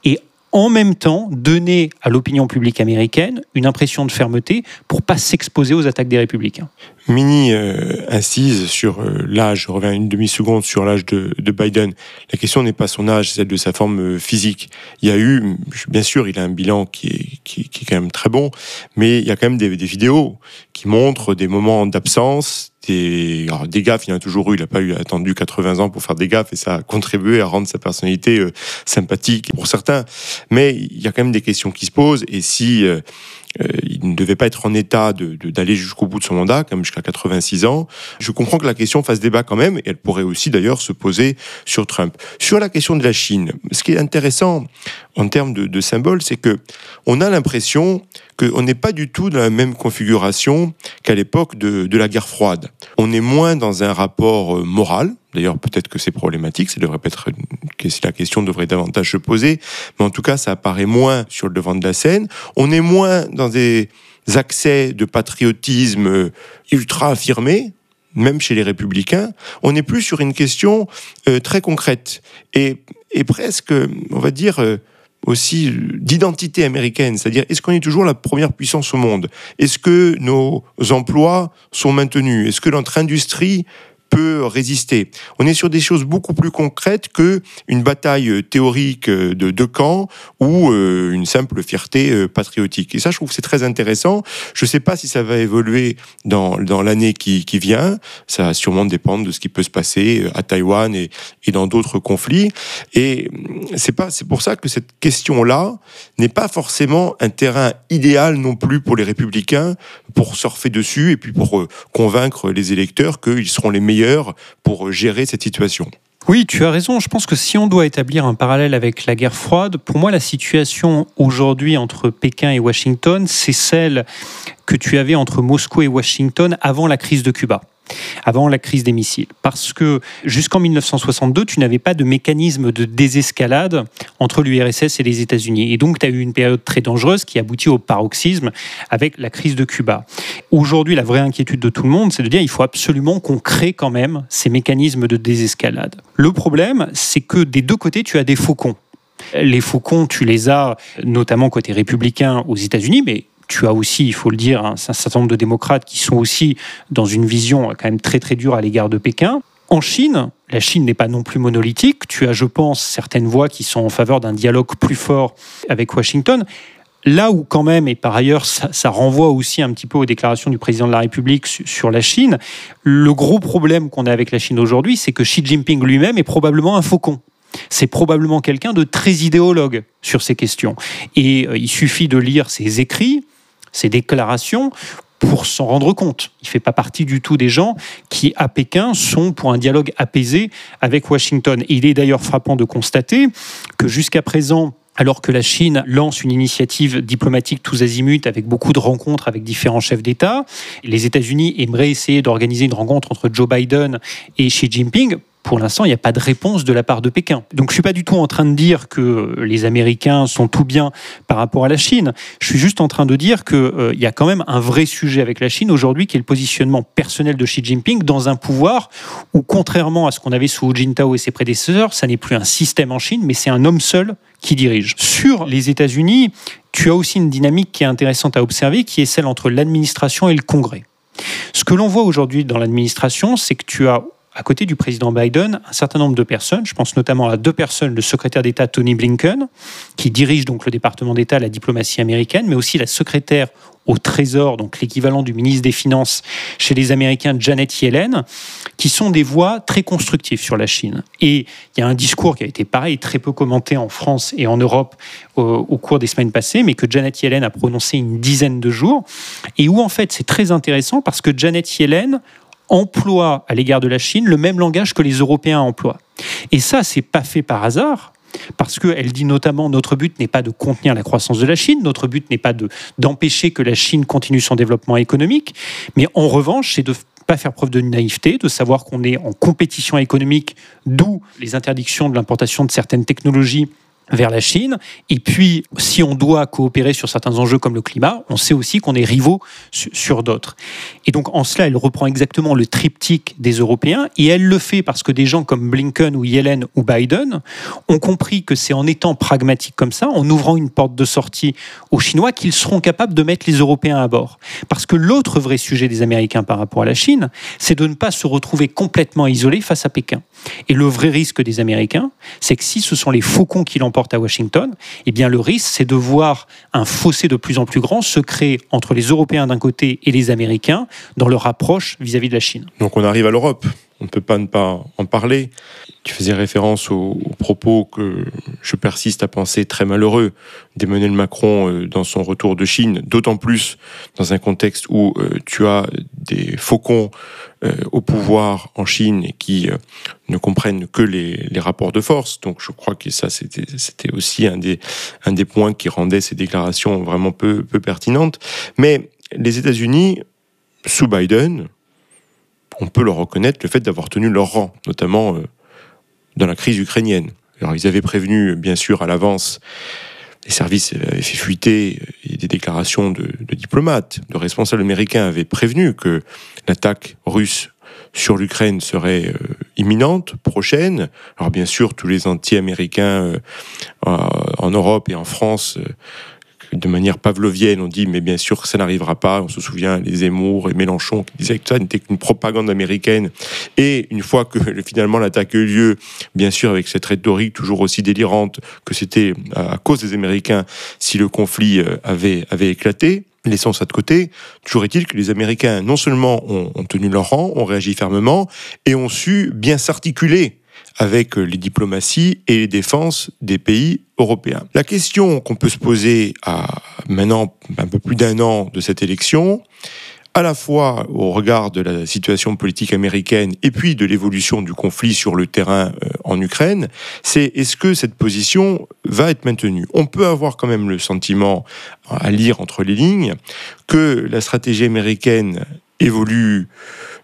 et en même temps donner à l'opinion publique américaine une impression de fermeté pour pas s'exposer aux attaques des républicains. Mini euh, sur euh, l'âge, je reviens une demi-seconde sur l'âge de, Biden. La question n'est pas son âge, c'est celle de sa forme euh, physique. Il y a eu, bien sûr, il a un bilan qui est, qui, est quand même très bon, mais il y a quand même des, des vidéos qui montrent des moments d'absence, des, des gaffes, il y en a toujours eu. Il n'a pas eu attendu 80 ans pour faire des gaffes et ça a contribué à rendre sa personnalité euh, sympathique pour certains. Mais il y a quand même des questions qui se posent et si euh, il ne devait pas être en état d'aller jusqu'au bout de son mandat, comme jusqu'à 86 ans. Je comprends que la question fasse débat quand même, et elle pourrait aussi d'ailleurs se poser sur Trump. Sur la question de la Chine, ce qui est intéressant en termes de, de symbole, c'est que on a l'impression qu'on n'est pas du tout dans la même configuration qu'à l'époque de, de la guerre froide. On est moins dans un rapport euh, moral, D'ailleurs, peut-être que c'est problématique, ça devrait être la question devrait davantage se poser, mais en tout cas, ça apparaît moins sur le devant de la scène. On est moins dans des accès de patriotisme euh, ultra affirmés, même chez les républicains. On est plus sur une question euh, très concrète et, et, presque, on va dire, aussi d'identité américaine, c'est-à-dire est-ce qu'on est toujours la première puissance au monde? Est-ce que nos emplois sont maintenus? Est-ce que notre industrie peut résister. On est sur des choses beaucoup plus concrètes que une bataille théorique de deux camps ou euh, une simple fierté euh, patriotique. Et ça, je trouve que c'est très intéressant. Je ne sais pas si ça va évoluer dans, dans l'année qui, qui vient. Ça va sûrement dépendre de ce qui peut se passer euh, à Taïwan et, et dans d'autres conflits. Et c'est pas, c'est pour ça que cette question-là n'est pas forcément un terrain idéal non plus pour les républicains pour surfer dessus et puis pour convaincre les électeurs qu'ils seront les meilleurs pour gérer cette situation. Oui, tu as raison. Je pense que si on doit établir un parallèle avec la guerre froide, pour moi, la situation aujourd'hui entre Pékin et Washington, c'est celle que tu avais entre Moscou et Washington avant la crise de Cuba avant la crise des missiles. Parce que jusqu'en 1962, tu n'avais pas de mécanisme de désescalade entre l'URSS et les États-Unis. Et donc, tu as eu une période très dangereuse qui aboutit au paroxysme avec la crise de Cuba. Aujourd'hui, la vraie inquiétude de tout le monde, c'est de dire qu'il faut absolument qu'on crée quand même ces mécanismes de désescalade. Le problème, c'est que des deux côtés, tu as des faucons. Les faucons, tu les as notamment côté républicain aux États-Unis, mais tu as aussi, il faut le dire, un, certain nombre de démocrates qui sont aussi dans une vision quand même très très dure à l'égard de Pékin. En Chine, la Chine n'est pas non plus monolithique. Tu as, je pense, certaines voix qui sont en faveur d'un dialogue plus fort avec Washington. Là où quand même, et par ailleurs, ça, renvoie aussi un petit peu aux déclarations du président de la République sur la Chine, le gros problème qu'on a avec la Chine aujourd'hui, c'est que Xi Jinping lui-même est probablement un faucon. C'est probablement quelqu'un de très idéologue sur ces questions. Et euh, il suffit de lire ses écrits ses déclarations pour s'en rendre compte. Il ne fait pas partie du tout des gens qui, à Pékin, sont pour un dialogue apaisé avec Washington. il est d'ailleurs frappant de constater que jusqu'à présent, alors que la Chine lance une initiative diplomatique tous azimuts avec beaucoup de rencontres avec différents chefs d'État, les États-Unis aimeraient essayer d'organiser une rencontre entre Joe Biden et Xi Jinping pour l'instant, il n'y a pas de réponse de la part de Pékin. Donc je ne suis pas du tout en train de dire que les Américains sont tout bien par rapport à la Chine. Je suis juste en train de dire qu'il euh, y a quand même un vrai sujet avec la Chine aujourd'hui qui est le positionnement personnel de Xi Jinping dans un pouvoir où, contrairement à ce qu'on avait sous Hu Jintao et ses prédécesseurs, ça n'est plus un système en Chine, mais c'est un homme seul qui dirige. Sur les États-Unis, tu as aussi une dynamique qui est intéressante à observer, qui est celle entre l'administration et le Congrès. Ce que l'on voit aujourd'hui dans l'administration, c'est que tu as à côté du président Biden, un certain nombre de personnes, je pense notamment à deux personnes, le secrétaire d'État Tony Blinken, qui dirige donc le département d'État la diplomatie américaine, mais aussi la secrétaire au Trésor, donc l'équivalent du ministre des Finances chez les Américains, Janet Yellen, qui sont des voix très constructives sur la Chine. Et il y a un discours qui a été pareil, très peu commenté en France et en Europe au, au cours des semaines passées, mais que Janet Yellen a prononcé une dizaine de jours, et où en fait c'est très intéressant parce que Janet Yellen emploie à l'égard de la Chine le même langage que les Européens emploient. Et ça, c'est pas fait par hasard. Parce qu'elle dit notamment notre but n'est pas de contenir la croissance de la Chine, notre but n'est pas d'empêcher que la Chine continue son développement économique, mais en revanche, c'est de pas faire preuve de naïveté, de savoir qu'on est en compétition économique, d'où les interdictions de l'importation de certaines technologies vers la Chine. Et puis, si on doit coopérer sur certains enjeux comme le climat, on sait aussi qu'on est rivaux sur d'autres. Et donc, en cela, elle reprend exactement le triptyque des Européens. Et elle le fait parce que des gens comme Blinken ou Yellen ou Biden ont compris que c'est en étant pragmatique comme ça, en ouvrant une porte de sortie aux Chinois, qu'ils seront capables de mettre les Européens à bord. Parce que l'autre vrai sujet des Américains par rapport à la Chine, c'est de ne pas se retrouver complètement isolés face à Pékin. Et le vrai risque des Américains, c'est que si ce sont les faucons qui l'emportent à Washington, eh bien le risque, c'est de voir un fossé de plus en plus grand se créer entre les Européens d'un côté et les Américains dans leur approche vis-à-vis de la Chine. Donc on arrive à l'Europe. On ne peut pas ne pas en parler. Tu faisais référence aux, propos que je persiste à penser très malheureux d'Emmanuel Macron euh, dans son retour de Chine, d'autant plus dans un contexte où euh, tu as des faucons euh, au pouvoir en Chine qui ne comprennent que les, rapports de force. Donc je crois que ça, c'était aussi un des, points qui rendait ces déclarations vraiment peu pertinentes. Mais les États-Unis, sous Biden, on peut leur reconnaître le fait d'avoir tenu leur rang, notamment euh, dans la crise ukrainienne. Alors ils avaient prévenu, bien sûr, à l'avance, les services avaient fait fuiter euh, des déclarations de, diplomates, de responsables américains avaient prévenu que l'attaque russe sur l'Ukraine serait euh, imminente, prochaine. Alors bien sûr, tous les anti-américains en Europe et en France de manière pavlovienne, on dit mais bien sûr ça n'arrivera pas. On se souvient les Zemmour et Mélenchon qui disaient que ça n'était qu'une propagande américaine. Et une fois que finalement l'attaque a eu lieu, bien sûr avec cette rhétorique toujours aussi délirante que c'était à cause des Américains si le conflit euh, avait, avait éclaté, Laissons ça de côté. Toujours est-il que les Américains, non seulement ont, ont, tenu leur rang, ont réagi fermement et ont su bien s'articuler avec les diplomaties et les défenses des pays européens. La question qu'on peut se poser à maintenant un peu plus d'un an de cette élection, à la fois au regard de la situation politique américaine et puis de l'évolution du conflit sur le terrain euh, en Ukraine, c'est est-ce que cette position va être maintenue? On peut avoir quand même le sentiment, à lire entre les lignes, que la stratégie américaine évolue,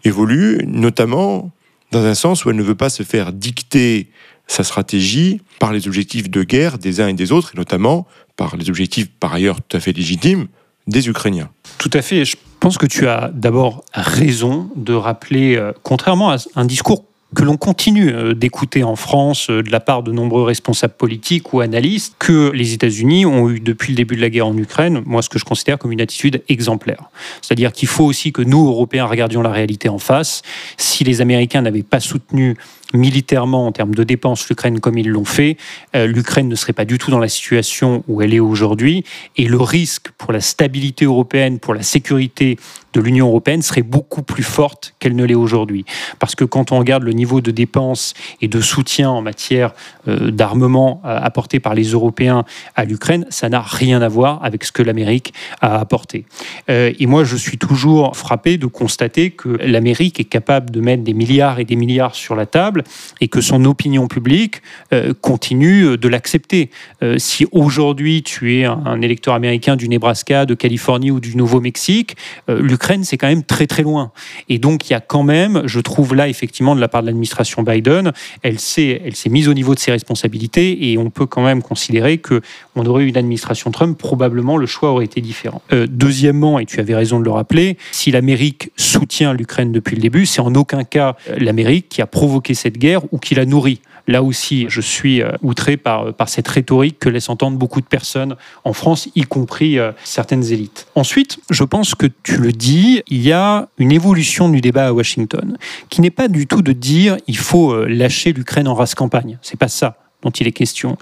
évolue notamment dans un sens où elle ne veut pas se faire dicter sa stratégie par les objectifs de guerre des uns et des autres, et notamment par les objectifs par ailleurs tout à fait légitimes des Ukrainiens. Tout à fait. Je pense que tu as d'abord raison de rappeler, euh, contrairement à un discours que l'on continue euh, d'écouter en France euh, de la part de nombreux responsables politiques ou analystes, que les États-Unis ont eu depuis le début de la guerre en Ukraine, moi ce que je considère comme une attitude exemplaire. C'est-à-dire qu'il faut aussi que nous, Européens, regardions la réalité en face. Si les Américains n'avaient pas soutenu militairement en termes de dépenses l'Ukraine comme ils l'ont fait, euh, l'Ukraine ne serait pas du tout dans la situation où elle est aujourd'hui et le risque pour la stabilité européenne, pour la sécurité de l'Union européenne serait beaucoup plus forte qu'elle ne l'est aujourd'hui. Parce que quand on regarde le niveau de dépenses et de soutien en matière euh, d'armement euh, apporté par les Européens à l'Ukraine, ça n'a rien à voir avec ce que l'Amérique a apporté. et moi, je suis toujours frappé de constater que l'Amérique est capable de mettre des milliards et des milliards sur la table et que son opinion publique euh, continue de l'accepter. Euh, si aujourd'hui tu es un, électeur américain du Nebraska, de Californie ou du Nouveau-Mexique, euh, l'Ukraine c'est quand même très très loin. Et donc il y a quand même, je trouve là effectivement de la part de l'administration Biden, elle s'est elle s'est mise au niveau de ses responsabilités et on peut quand même considérer que on aurait eu une administration Trump, probablement le choix aurait été différent. deuxièmement, et tu avais raison de le rappeler, si l'Amérique soutient l'Ukraine depuis le début, c'est en aucun cas l'Amérique qui a provoqué cette guerre ou qui la nourrit. Là aussi, je suis euh, outré par, par cette rhétorique que laissent entendre beaucoup de personnes en France, y compris euh, certaines élites. Ensuite, je pense que tu le dis, il y a une évolution du débat à Washington, qui n'est pas du tout de dire il faut euh, lâcher l'Ukraine en race campagne. C'est pas ça dont il est question.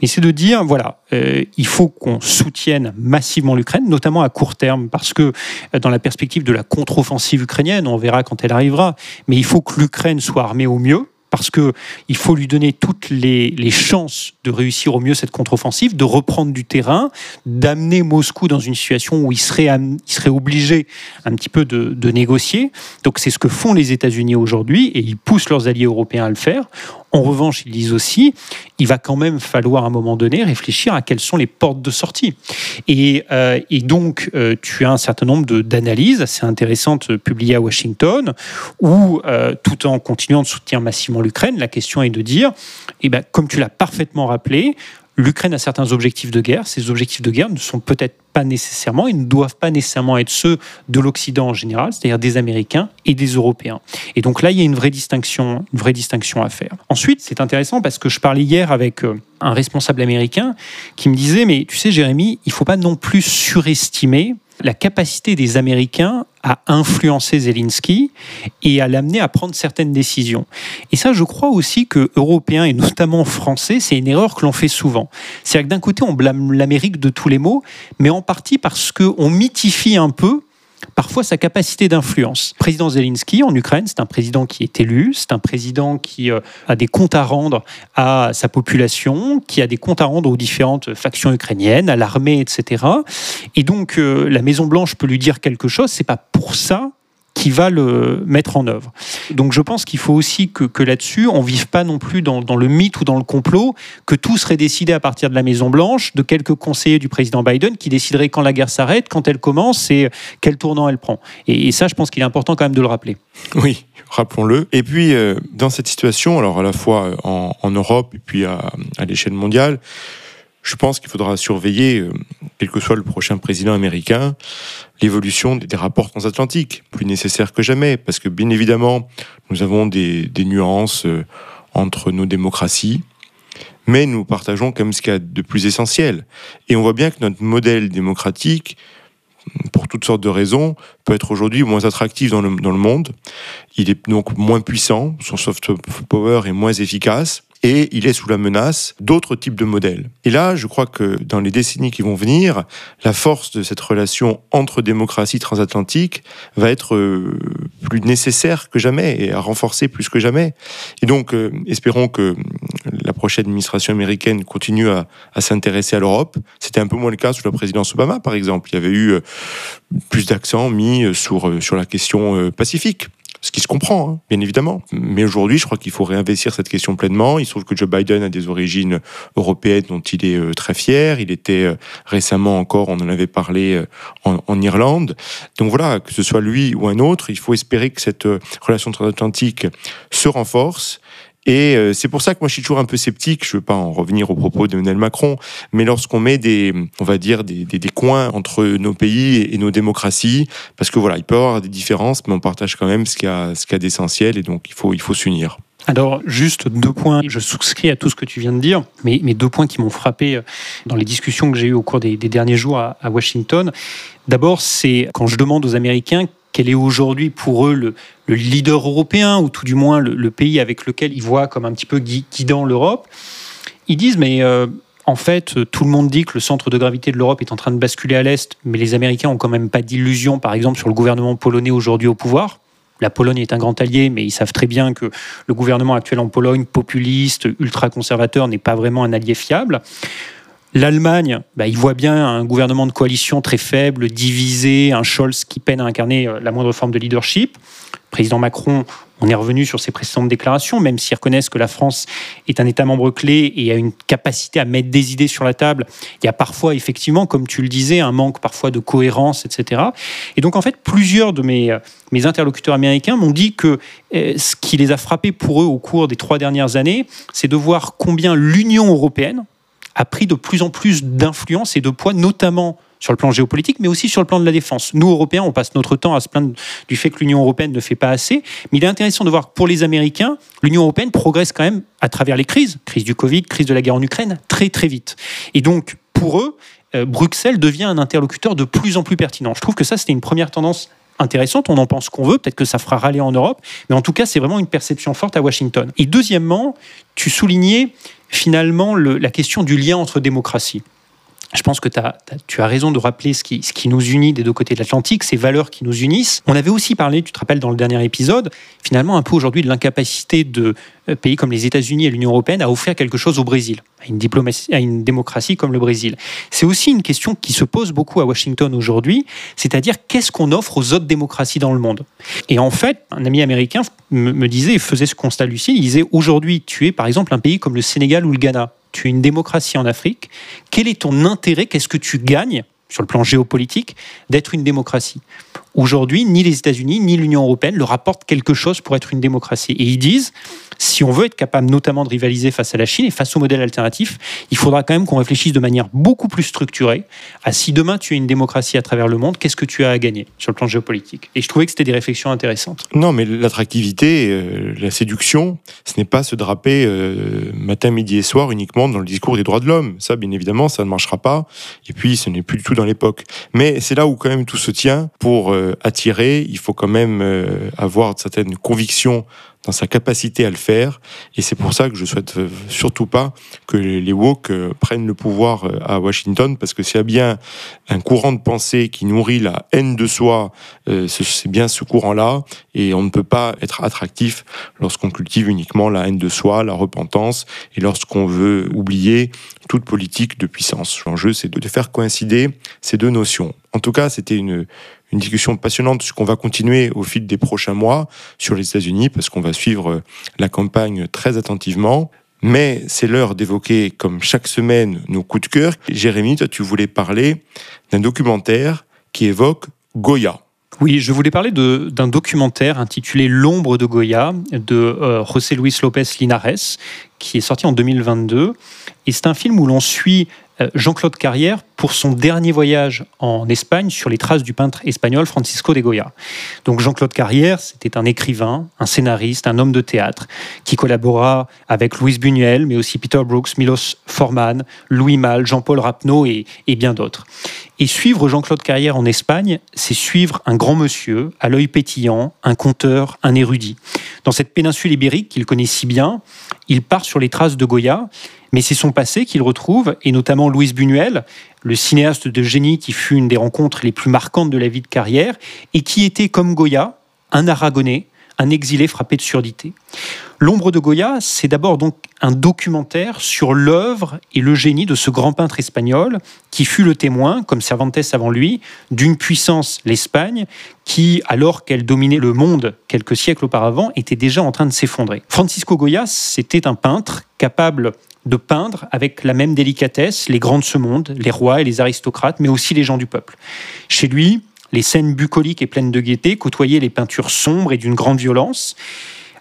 Mais c'est de dire, voilà, il faut qu'on soutienne massivement l'Ukraine, notamment à court terme, parce que dans la perspective de la contre-offensive ukrainienne, on verra quand elle arrivera, mais il faut que l'Ukraine soit armée au mieux, parce qu'il faut lui donner toutes les, chances de réussir au mieux cette contre-offensive, de reprendre du terrain, d'amener Moscou dans une situation où il serait, il serait obligé un petit peu de, de négocier. Donc c'est ce que font les États-Unis aujourd'hui et ils poussent leurs alliés européens à le faire. En revanche, ils disent aussi, il va quand même falloir à un moment donné réfléchir à quelles sont les portes de sortie. Et, euh, donc, euh, tu as un certain nombre d'analyses assez intéressantes euh, publiées à Washington, où, tout en continuant de soutenir massivement l'Ukraine, la question est de dire, eh ben, comme tu l'as parfaitement rappelé, l'Ukraine a certains objectifs de guerre. Ces objectifs de guerre ne sont peut-être pas nécessairement, ils ne doivent pas nécessairement être ceux de l'Occident en général, c'est-à-dire des Américains et des Européens. Et donc là, il y a une vraie distinction, une vraie distinction à faire. Ensuite, c'est intéressant parce que je parlais hier avec euh, un responsable américain qui me disait, mais tu sais, Jérémy, il ne faut pas non plus surestimer la capacité des Américains à influencer Zelensky et à l'amener à prendre certaines décisions. Et ça, je crois aussi que Européens et notamment Français, c'est une erreur que l'on fait souvent. C'est-à-dire que d'un côté, on blâme l'Amérique de tous les maux, mais en partie parce qu'on mythifie un peu parfois sa capacité d'influence. président Zelensky en Ukraine, c'est un président qui est élu, c'est un président qui euh, a des comptes à rendre à sa population, qui a des comptes à rendre aux différentes factions ukrainiennes, à l'armée, etc. Et donc euh, la Maison Blanche peut lui dire quelque chose. C'est pas pour ça qui va le mettre en œuvre. Donc je pense qu'il faut aussi que, là-dessus, on ne vive pas non plus dans, le mythe ou dans le complot, que tout serait décidé à partir de la Maison-Blanche, de quelques conseillers du président Biden qui décideraient quand la guerre s'arrête, quand elle commence et quel tournant elle prend. Et, ça, je pense qu'il est important quand même de le rappeler. Oui, rappelons-le. Et puis, euh, dans cette situation, alors à la fois en, Europe et puis à l'échelle mondiale, je pense qu'il faudra surveiller, euh, quel que soit le prochain président américain, l'évolution des rapports transatlantiques, plus nécessaire que jamais, parce que bien évidemment, nous avons des, nuances euh, entre nos démocraties, mais nous partageons même ce qu'il y a de plus essentiel. Et on voit bien que notre modèle démocratique, pour toutes sortes de raisons, peut être aujourd'hui moins attractif dans le, dans le monde. Il est donc moins puissant, son soft power est moins efficace et il est sous la menace d'autres types de modèles. Et là, je crois que dans les décennies qui vont venir, la force de cette relation entre démocraties transatlantiques va être euh, plus nécessaire que jamais et à renforcer plus que jamais. Et donc, euh, espérons que la prochaine administration américaine continue à, s'intéresser à l'Europe. C'était un peu moins le cas sous la présidence Obama, par exemple. Il y avait eu euh, plus d'accent mis sur, sur la question pacifique ce qui se comprend, hein, bien évidemment. Mais aujourd'hui, je crois qu'il faut réinvestir cette question pleinement. Il se trouve que Joe Biden a des origines européennes dont il est euh, très fier. Il était euh, récemment encore, on en avait parlé euh, en, en, Irlande. Donc voilà, que ce soit lui ou un autre, il faut espérer que cette relation transatlantique se renforce et euh, c'est pour ça que moi je suis toujours un peu sceptique. Je veux pas en revenir aux propos d'Emmanuel Macron, mais lorsqu'on met des, on va dire des, des, des, coins entre nos pays et nos démocraties, parce que voilà, il peut y avoir des différences, mais on partage quand même ce qu'il y a, ce qu'il y a d'essentiel, et donc il faut, il faut s'unir. Alors, juste deux points. Je souscris à tout ce que tu viens de dire, mais, mais deux points qui m'ont frappé euh, dans les discussions que j'ai eues au cours des, des derniers jours à, à Washington. D'abord, c'est quand je demande aux Américains quel est aujourd'hui pour eux le, leader européen, ou tout du moins le, pays avec lequel ils voient comme un petit peu guidant l'Europe, ils disent mais euh, en fait tout le monde dit que le centre de gravité de l'Europe est en train de basculer à l'Est, mais les Américains ont quand même pas d'illusion par exemple sur le gouvernement polonais aujourd'hui au pouvoir. La Pologne est un grand allié, mais ils savent très bien que le gouvernement actuel en Pologne, populiste, ultra-conservateur, n'est pas vraiment un allié fiable. L'Allemagne, bah, il voit bien un gouvernement de coalition très faible, divisé, un Scholz qui peine à incarner euh, la moindre forme de leadership. président Macron, on est revenu sur ses précédentes déclarations, même s'ils reconnaissent que la France est un État membre clé et a une capacité à mettre des idées sur la table. Il y a parfois, effectivement, comme tu le disais, un manque parfois de cohérence, etc. Et donc, en fait, plusieurs de mes, euh, interlocuteurs américains m'ont dit que euh, ce qui les a frappés pour eux au cours des trois dernières années, c'est de voir combien l'Union européenne, a pris de plus en plus d'influence et de poids, notamment sur le plan géopolitique, mais aussi sur le plan de la défense. Nous, Européens, on passe notre temps à se plaindre du fait que l'Union européenne ne fait pas assez, mais il est intéressant de voir que pour les Américains, l'Union européenne progresse quand même à travers les crises, crise du Covid, crise de la guerre en Ukraine, très très vite. Et donc, pour eux, euh, Bruxelles devient un interlocuteur de plus en plus pertinent. Je trouve que ça, c'était une première tendance intéressante, on en pense qu'on veut, peut-être que ça fera râler en Europe, mais en tout cas, c'est vraiment une perception forte à Washington. Et deuxièmement, tu soulignais finalement la question du lien entre démocratie. Je pense que tu as raison de rappeler ce qui, nous unit des deux côtés de l'Atlantique, ces valeurs qui nous unissent. On avait aussi parlé, tu te rappelles dans le dernier épisode, finalement un peu aujourd'hui de l'incapacité de euh, pays comme les États-Unis et l'Union européenne à offrir quelque chose au Brésil, à une, démocratie comme le Brésil. C'est aussi une question qui se pose beaucoup à Washington aujourd'hui, c'est-à-dire qu'est-ce qu'on offre aux autres démocraties dans le monde? Et en fait, un ami américain me disait faisait ce constat lucide, il disait aujourd'hui tu es par exemple un pays comme le Sénégal ou le Ghana tu es une démocratie en Afrique, quel est ton intérêt, qu'est-ce que tu gagnes sur le plan géopolitique d'être une démocratie? Aujourd'hui, ni les États-Unis ni l'Union européenne leur apportent quelque chose pour être une démocratie. Et ils disent, si on veut être capable notamment de rivaliser face à la Chine et face au modèle alternatif, il faudra quand même qu'on réfléchisse de manière beaucoup plus structurée à si demain tu es une démocratie à travers le monde, qu'est-ce que tu as à gagner sur le plan géopolitique. Et je trouvais que c'était des réflexions intéressantes. Non, mais l'attractivité, euh, la séduction, ce n'est pas se draper euh, matin, midi et soir uniquement dans le discours des droits de l'homme. Ça, bien évidemment, ça ne marchera pas. Et puis, ce n'est plus du tout dans l'époque. Mais c'est là où quand même tout se tient pour euh, attirer. Il faut quand même euh, avoir certaines convictions dans sa capacité à le faire. Et c'est pour ça que je souhaite euh, surtout pas que les woke prennent le pouvoir à Washington, parce que s'il y a bien un courant de pensée qui nourrit la haine de soi, c'est bien ce courant-là. Et on ne peut pas être attractif lorsqu'on cultive uniquement la haine de soi, la repentance, et lorsqu'on veut oublier toute politique de puissance. L'enjeu, c'est de faire coïncider ces deux notions. En tout cas, c'était une, une discussion passionnante qu'on va continuer au fil des prochains mois sur les États-Unis parce qu'on va suivre euh, la campagne très attentivement. Mais c'est l'heure d'évoquer, comme chaque semaine, nos coups de cœur. Jérémy, toi, tu voulais parler d'un documentaire qui évoque Goya. Oui, je voulais parler d'un documentaire intitulé L'ombre de Goya de euh, José Luis López Linares, qui est sorti en 2022. Et c'est un film où l'on suit Jean-Claude Carrière pour son dernier voyage en Espagne sur les traces du peintre espagnol Francisco de Goya. Donc Jean-Claude Carrière, c'était un écrivain, un scénariste, un homme de théâtre qui collabora avec Louise Buñuel, mais aussi Peter Brooks, Milos Forman, Louis Malle, Jean-Paul Rapneau et, et bien d'autres. Et suivre Jean-Claude Carrière en Espagne, c'est suivre un grand monsieur, à l'œil pétillant, un conteur, un érudit. Dans cette péninsule ibérique qu'il connaît si bien, il part sur les traces de Goya mais c'est son passé qu'il retrouve, et notamment Louise Buñuel, le cinéaste de génie qui fut une des rencontres les plus marquantes de la vie de carrière, et qui était, comme Goya, un Aragonais, un exilé frappé de surdité. L'ombre de Goya, c'est d'abord donc un documentaire sur l'œuvre et le génie de ce grand peintre espagnol qui fut le témoin, comme Cervantes avant lui, d'une puissance, l'Espagne, qui, alors qu'elle dominait le monde quelques siècles auparavant, était déjà en train de s'effondrer. Francisco Goya, c'était un peintre capable de peindre avec la même délicatesse les grands de ce monde, les rois et les aristocrates, mais aussi les gens du peuple. Chez lui, les scènes bucoliques et pleines de gaieté côtoyaient les peintures sombres et d'une grande violence.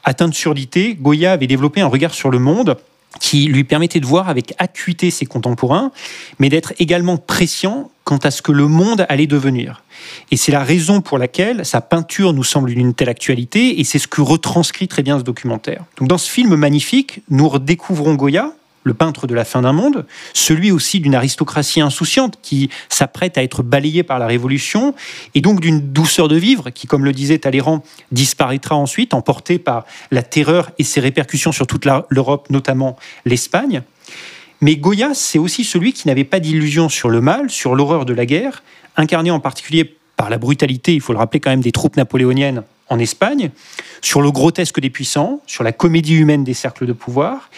Atteint de surdité, Goya avait développé un regard sur le monde qui lui permettait de voir avec acuité ses contemporains, mais d'être également prescient quant à ce que le monde allait devenir. Et c'est la raison pour laquelle sa peinture nous semble d'une telle actualité, et c'est ce que retranscrit très bien ce documentaire. Donc dans ce film magnifique, nous redécouvrons Goya, le peintre de la fin d'un monde, celui aussi d'une aristocratie insouciante qui s'apprête à être balayée par la Révolution, et donc d'une douceur de vivre qui, comme le disait Talleyrand, disparaîtra ensuite, emportée par la terreur et ses répercussions sur toute l'Europe, notamment l'Espagne. Mais Goya, c'est aussi celui qui n'avait pas d'illusion sur le mal, sur l'horreur de la guerre, incarné en particulier par la brutalité, il faut le rappeler quand même, des troupes napoléoniennes en Espagne, sur le grotesque des puissants, sur la comédie humaine des cercles de pouvoir.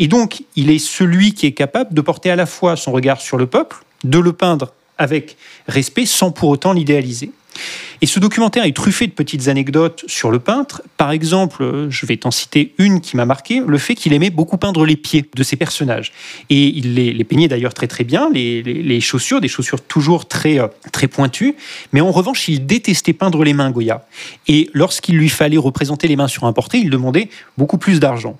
Et donc, il est celui qui est capable de porter à la fois son regard sur le peuple, de le peindre avec respect sans pour autant l'idéaliser. Et ce documentaire est truffé de petites anecdotes sur le peintre. Par exemple, je vais t'en citer une qui m'a marqué, le fait qu'il aimait beaucoup peindre les pieds de ses personnages. Et il les, peignait d'ailleurs très très bien, les, chaussures, des chaussures toujours très, euh, très pointues. Mais en revanche, il détestait peindre les mains, Goya. Et lorsqu'il lui fallait représenter les mains sur un portrait, il demandait beaucoup plus d'argent.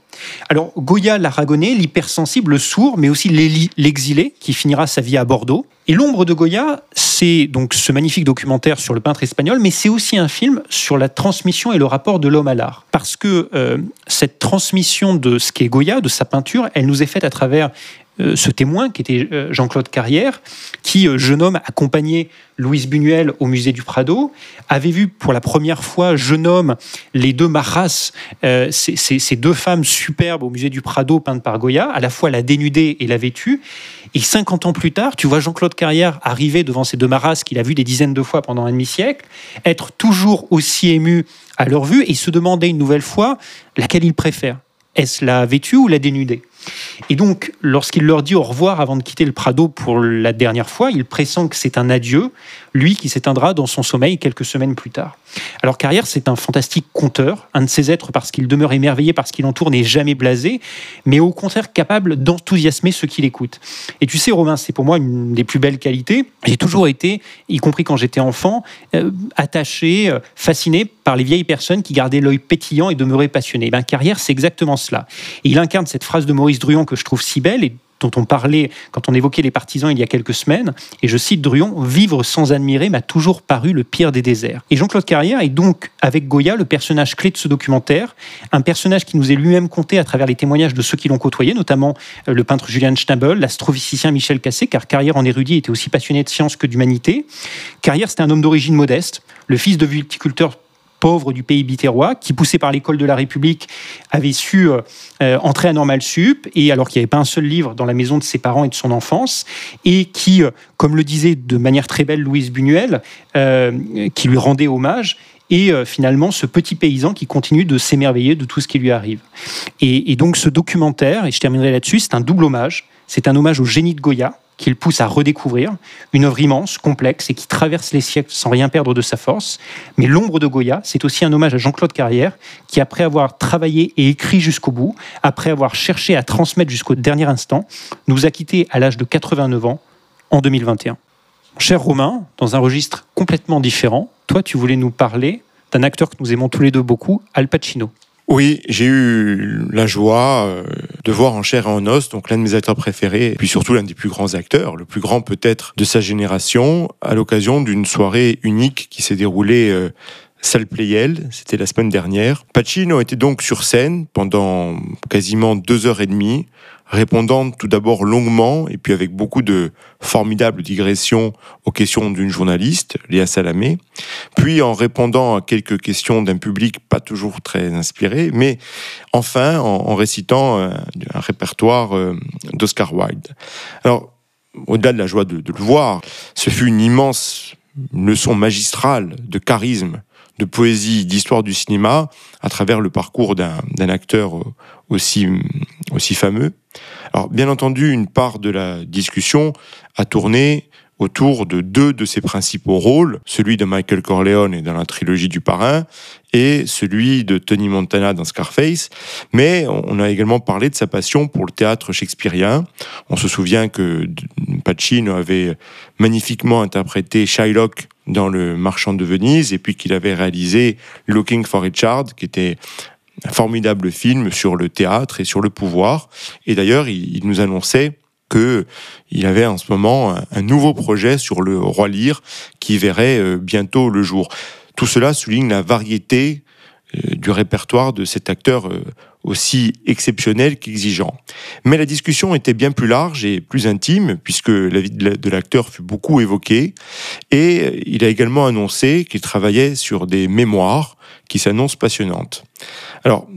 Alors, Goya, l'aragonais, l'hypersensible, le sourd, mais aussi l'exilé, qui finira sa vie à Bordeaux. Et l'ombre de Goya, c'est donc ce magnifique documentaire sur le peintre espagnol, mais c'est aussi un film sur la transmission et le rapport de l'homme à l'art. Parce que euh, cette transmission de ce qu'est Goya, de sa peinture, elle nous est faite à travers euh, ce témoin qui était euh, Jean-Claude Carrière, qui, jeune homme, accompagnait Louise Buñuel au musée du Prado, avait vu pour la première fois, jeune homme, les deux Marras, ces, deux femmes superbes au musée du Prado peintes par Goya, à la fois la dénudée et la vêtue. Et 50 ans plus tard, tu vois Jean-Claude Carrière arriver devant ces deux Marras qu'il a vu des dizaines de fois pendant un demi-siècle, être toujours aussi ému à leur vue et se demander une nouvelle fois laquelle il préfère. Est-ce la vêtue ou la dénudée? Et donc, lorsqu'il leur dit au revoir avant de quitter le Prado pour la dernière fois, il pressent que c'est un adieu, lui qui s'éteindra dans son sommeil quelques semaines plus tard. Alors Carrière, c'est un fantastique conteur, un de ces êtres parce qu'il demeure émerveillé parce qu'il entoure n'est jamais blasé, mais au contraire capable d'enthousiasmer ceux qui l'écoutent. Et tu sais, Romain, c'est pour moi une des plus belles qualités. J'ai toujours été, y compris quand j'étais enfant, euh, attaché, euh, fasciné par les vieilles personnes qui gardaient l'œil pétillant et demeuraient passionnées. Ben, Carrière, c'est exactement cela. Il incarne cette phrase de Maurice Druon que je trouve si belle et dont on parlait quand on évoquait les partisans il y a quelques semaines, et je cite Druon, Vivre sans admirer m'a toujours paru le pire des déserts. Et Jean-Claude Carrière est donc, avec Goya, le personnage clé de ce documentaire, un personnage qui nous est lui-même conté à travers les témoignages de ceux qui l'ont côtoyé, notamment euh, le peintre Julian Schnabel, l'astrophysicien Michel Cassé, car Carrière en érudit était aussi passionné de science que d'humanité. Carrière, c'était un homme d'origine modeste, le fils de viticulteur pauvre du pays biterrois, qui, poussé par l'école de la République, avait su euh, euh, entrer à Normal Sup, et alors qu'il n'y avait pas un seul livre dans la maison de ses parents et de son enfance, et qui, euh, comme le disait de manière très belle Louise Buñuel, qui lui rendait hommage, et finalement ce petit paysan qui continue de s'émerveiller de tout ce qui lui arrive. Et, et donc ce documentaire, et je terminerai là-dessus, c'est un double hommage. C'est un hommage au génie de Goya, qu'il pousse à redécouvrir, une œuvre immense, complexe et qui traverse les siècles sans rien perdre de sa force. Mais L'ombre de Goya, c'est aussi un hommage à Jean-Claude Carrière, qui après avoir travaillé et écrit jusqu'au bout, après avoir cherché à transmettre jusqu'au dernier instant, nous a quittés à l'âge de 89 ans en 2021. Cher Romain, dans un registre complètement différent, toi tu voulais nous parler d'un acteur que nous aimons tous les deux beaucoup, Al Pacino. Oui, j'ai eu la joie, euh, de voir en chair et en os, donc l'un de mes acteurs préférés, puis surtout l'un des plus grands acteurs, le plus grand peut-être de sa génération, à l'occasion d'une soirée unique qui s'est déroulée euh, salle Playel, c'était la semaine dernière. Pacino était donc sur scène pendant quasiment deux heures et demie, répondant tout d'abord longuement et puis avec beaucoup de formidables digressions aux questions d'une journaliste, Léa Salamé, puis en répondant à quelques questions d'un public pas toujours très inspiré, mais enfin en, récitant un, répertoire euh, d'Oscar Wilde. Alors, au-delà de la joie de le voir, ce fut une immense leçon magistrale de charisme de poésie, d'histoire du cinéma à travers le parcours d'un acteur aussi, aussi fameux. Alors, bien entendu, une part de la discussion a tourné autour de deux de ses principaux rôles, celui de Michael Corleone dans la trilogie du Parrain et celui de Tony Montana dans Scarface. Mais on a également parlé de sa passion pour le théâtre shakespearien. On se souvient que Pacino avait magnifiquement interprété Shylock dans Le Marchand de Venise et puis qu'il avait réalisé Looking for Richard, qui était un formidable film sur le théâtre et sur le pouvoir. Et d'ailleurs, il nous annonçait qu'il avait en ce moment un, nouveau projet sur le roi Lear qui verrait euh, bientôt le jour. Tout cela souligne la variété euh, du répertoire de cet acteur euh, aussi exceptionnel qu'exigeant. Mais la discussion était bien plus large et plus intime, puisque la vie de l'acteur fut beaucoup évoquée, et il a également annoncé qu'il travaillait sur des mémoires qui s'annoncent passionnantes. Alors,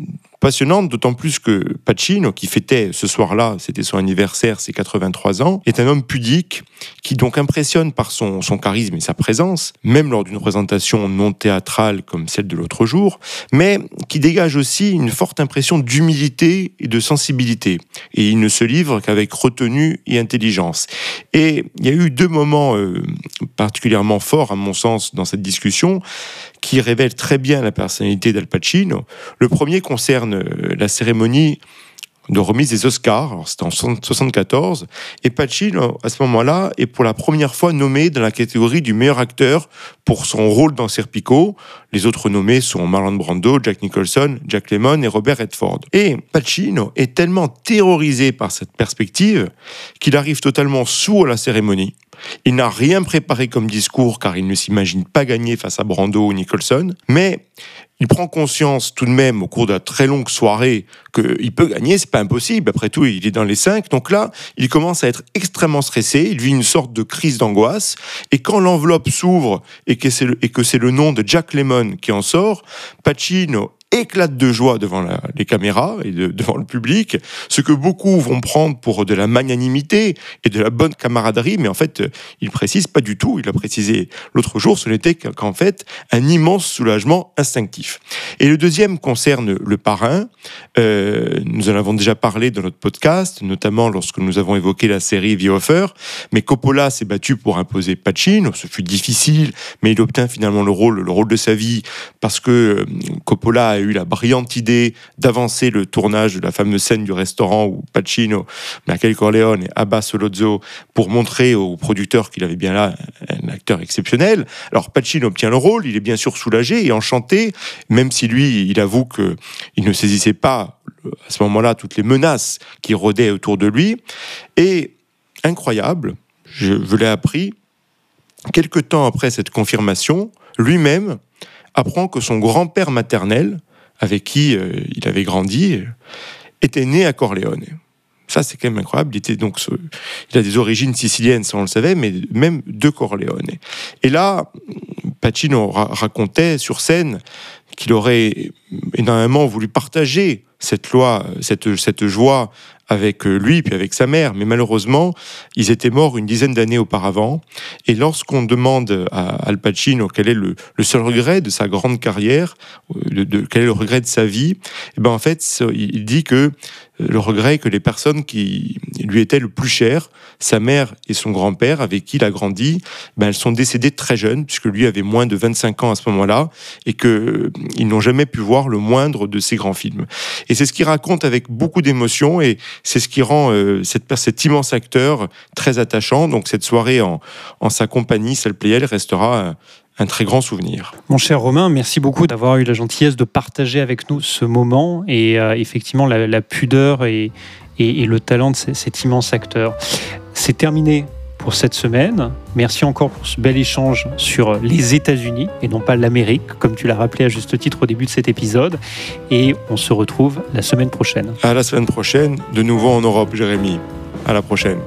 passionnante, d'autant plus que Pacino, qui fêtait ce soir-là, c'était son anniversaire, ses 83 ans, est un homme pudique qui donc impressionne par son, charisme et sa présence, même lors d'une représentation non théâtrale comme celle de l'autre jour, mais qui dégage aussi une forte impression d'humilité et de sensibilité. Et il ne se livre qu'avec retenue et intelligence. Et il y a eu deux moments euh, particulièrement forts, à mon sens, dans cette discussion qui révèle très bien la personnalité d'Al Pacino. Le premier concerne euh, la cérémonie de remise des Oscars, c'était en 1974, et Pacino, à ce moment-là, est pour la première fois nommé dans la catégorie du meilleur acteur pour son rôle dans Serpico. Les autres nommés sont Marlon Brando, Jack Nicholson, Jack Lemmon et Robert Redford. Et Pacino est tellement terrorisé par cette perspective qu'il arrive totalement sourd à la cérémonie. Il n'a rien préparé comme discours car il ne s'imagine pas gagner face à Brando ou Nicholson, mais il prend conscience tout de même au cours de la très longue soirée qu'il peut gagner, c'est pas impossible. Après tout, il est dans les cinq. Donc là, il commence à être extrêmement stressé. Il vit une sorte de crise d'angoisse. Et quand l'enveloppe s'ouvre et que c'est le, le nom de Jack Lemmon qui en sort, Pacino éclate de joie devant les caméras et devant le public, ce que beaucoup vont prendre pour de la magnanimité et de la bonne camaraderie, mais en fait, il précise pas du tout, il a précisé l'autre jour, ce n'était qu'en fait un immense soulagement instinctif. Et le deuxième concerne le parrain. Euh, nous en avons déjà parlé dans notre podcast, notamment lorsque nous avons évoqué la série The Offer, mais Coppola s'est battu pour imposer Pacino, ce fut difficile, mais il obtint finalement le rôle, le rôle de sa vie, parce que euh, Coppola a eu la brillante idée d'avancer le tournage de la fameuse scène du restaurant où Pacino, Michael Corleone et Abba Solozzo pour montrer aux producteurs qu'il avait bien là un acteur exceptionnel. Alors Pacino obtient le rôle, il est bien sûr soulagé et enchanté, même si lui, il avoue qu'il ne saisissait pas à ce moment-là toutes les menaces qui rôdaient autour de lui. Et incroyable, je, je l'ai appris, quelque temps après cette confirmation, lui-même apprend que son grand-père maternel avec qui euh, il avait grandi, était né à Corleone. Ça, c'est quand même incroyable. Il, était donc, il a des origines siciliennes, ça on le savait, mais même de Corleone. Et là, Pacino racontait sur scène qu'il aurait énormément voulu partager cette loi, cette, cette joie avec lui puis avec sa mère, mais malheureusement, ils étaient morts une dizaine d'années auparavant. Et lorsqu'on demande à Al Pacino quel est le, seul regret de sa grande carrière, euh, de, quel est le regret de sa vie, et eh ben en fait, il dit que le regret que les personnes qui lui étaient le plus chères, sa mère et son grand-père, avec qui il a grandi, ben elles sont décédées très jeunes, puisque lui avait moins de 25 ans à ce moment-là, et qu'ils euh, n'ont jamais pu voir le moindre de ses grands films. Et c'est ce qu'il raconte avec beaucoup d'émotion, et c'est ce qui rend euh, cette, cet immense acteur très attachant. Donc cette soirée en, en sa compagnie, Sal Playel, restera un très grand souvenir. Mon cher Romain, merci beaucoup d'avoir eu la gentillesse de partager avec nous ce moment et euh, effectivement la, pudeur et, et, le talent de cet immense acteur. C'est terminé pour cette semaine. Merci encore pour ce bel échange sur les États-Unis et non pas l'Amérique, comme tu l'as rappelé à juste titre au début de cet épisode. Et on se retrouve la semaine prochaine. À la semaine prochaine, de nouveau en Europe, Jérémy. À la prochaine.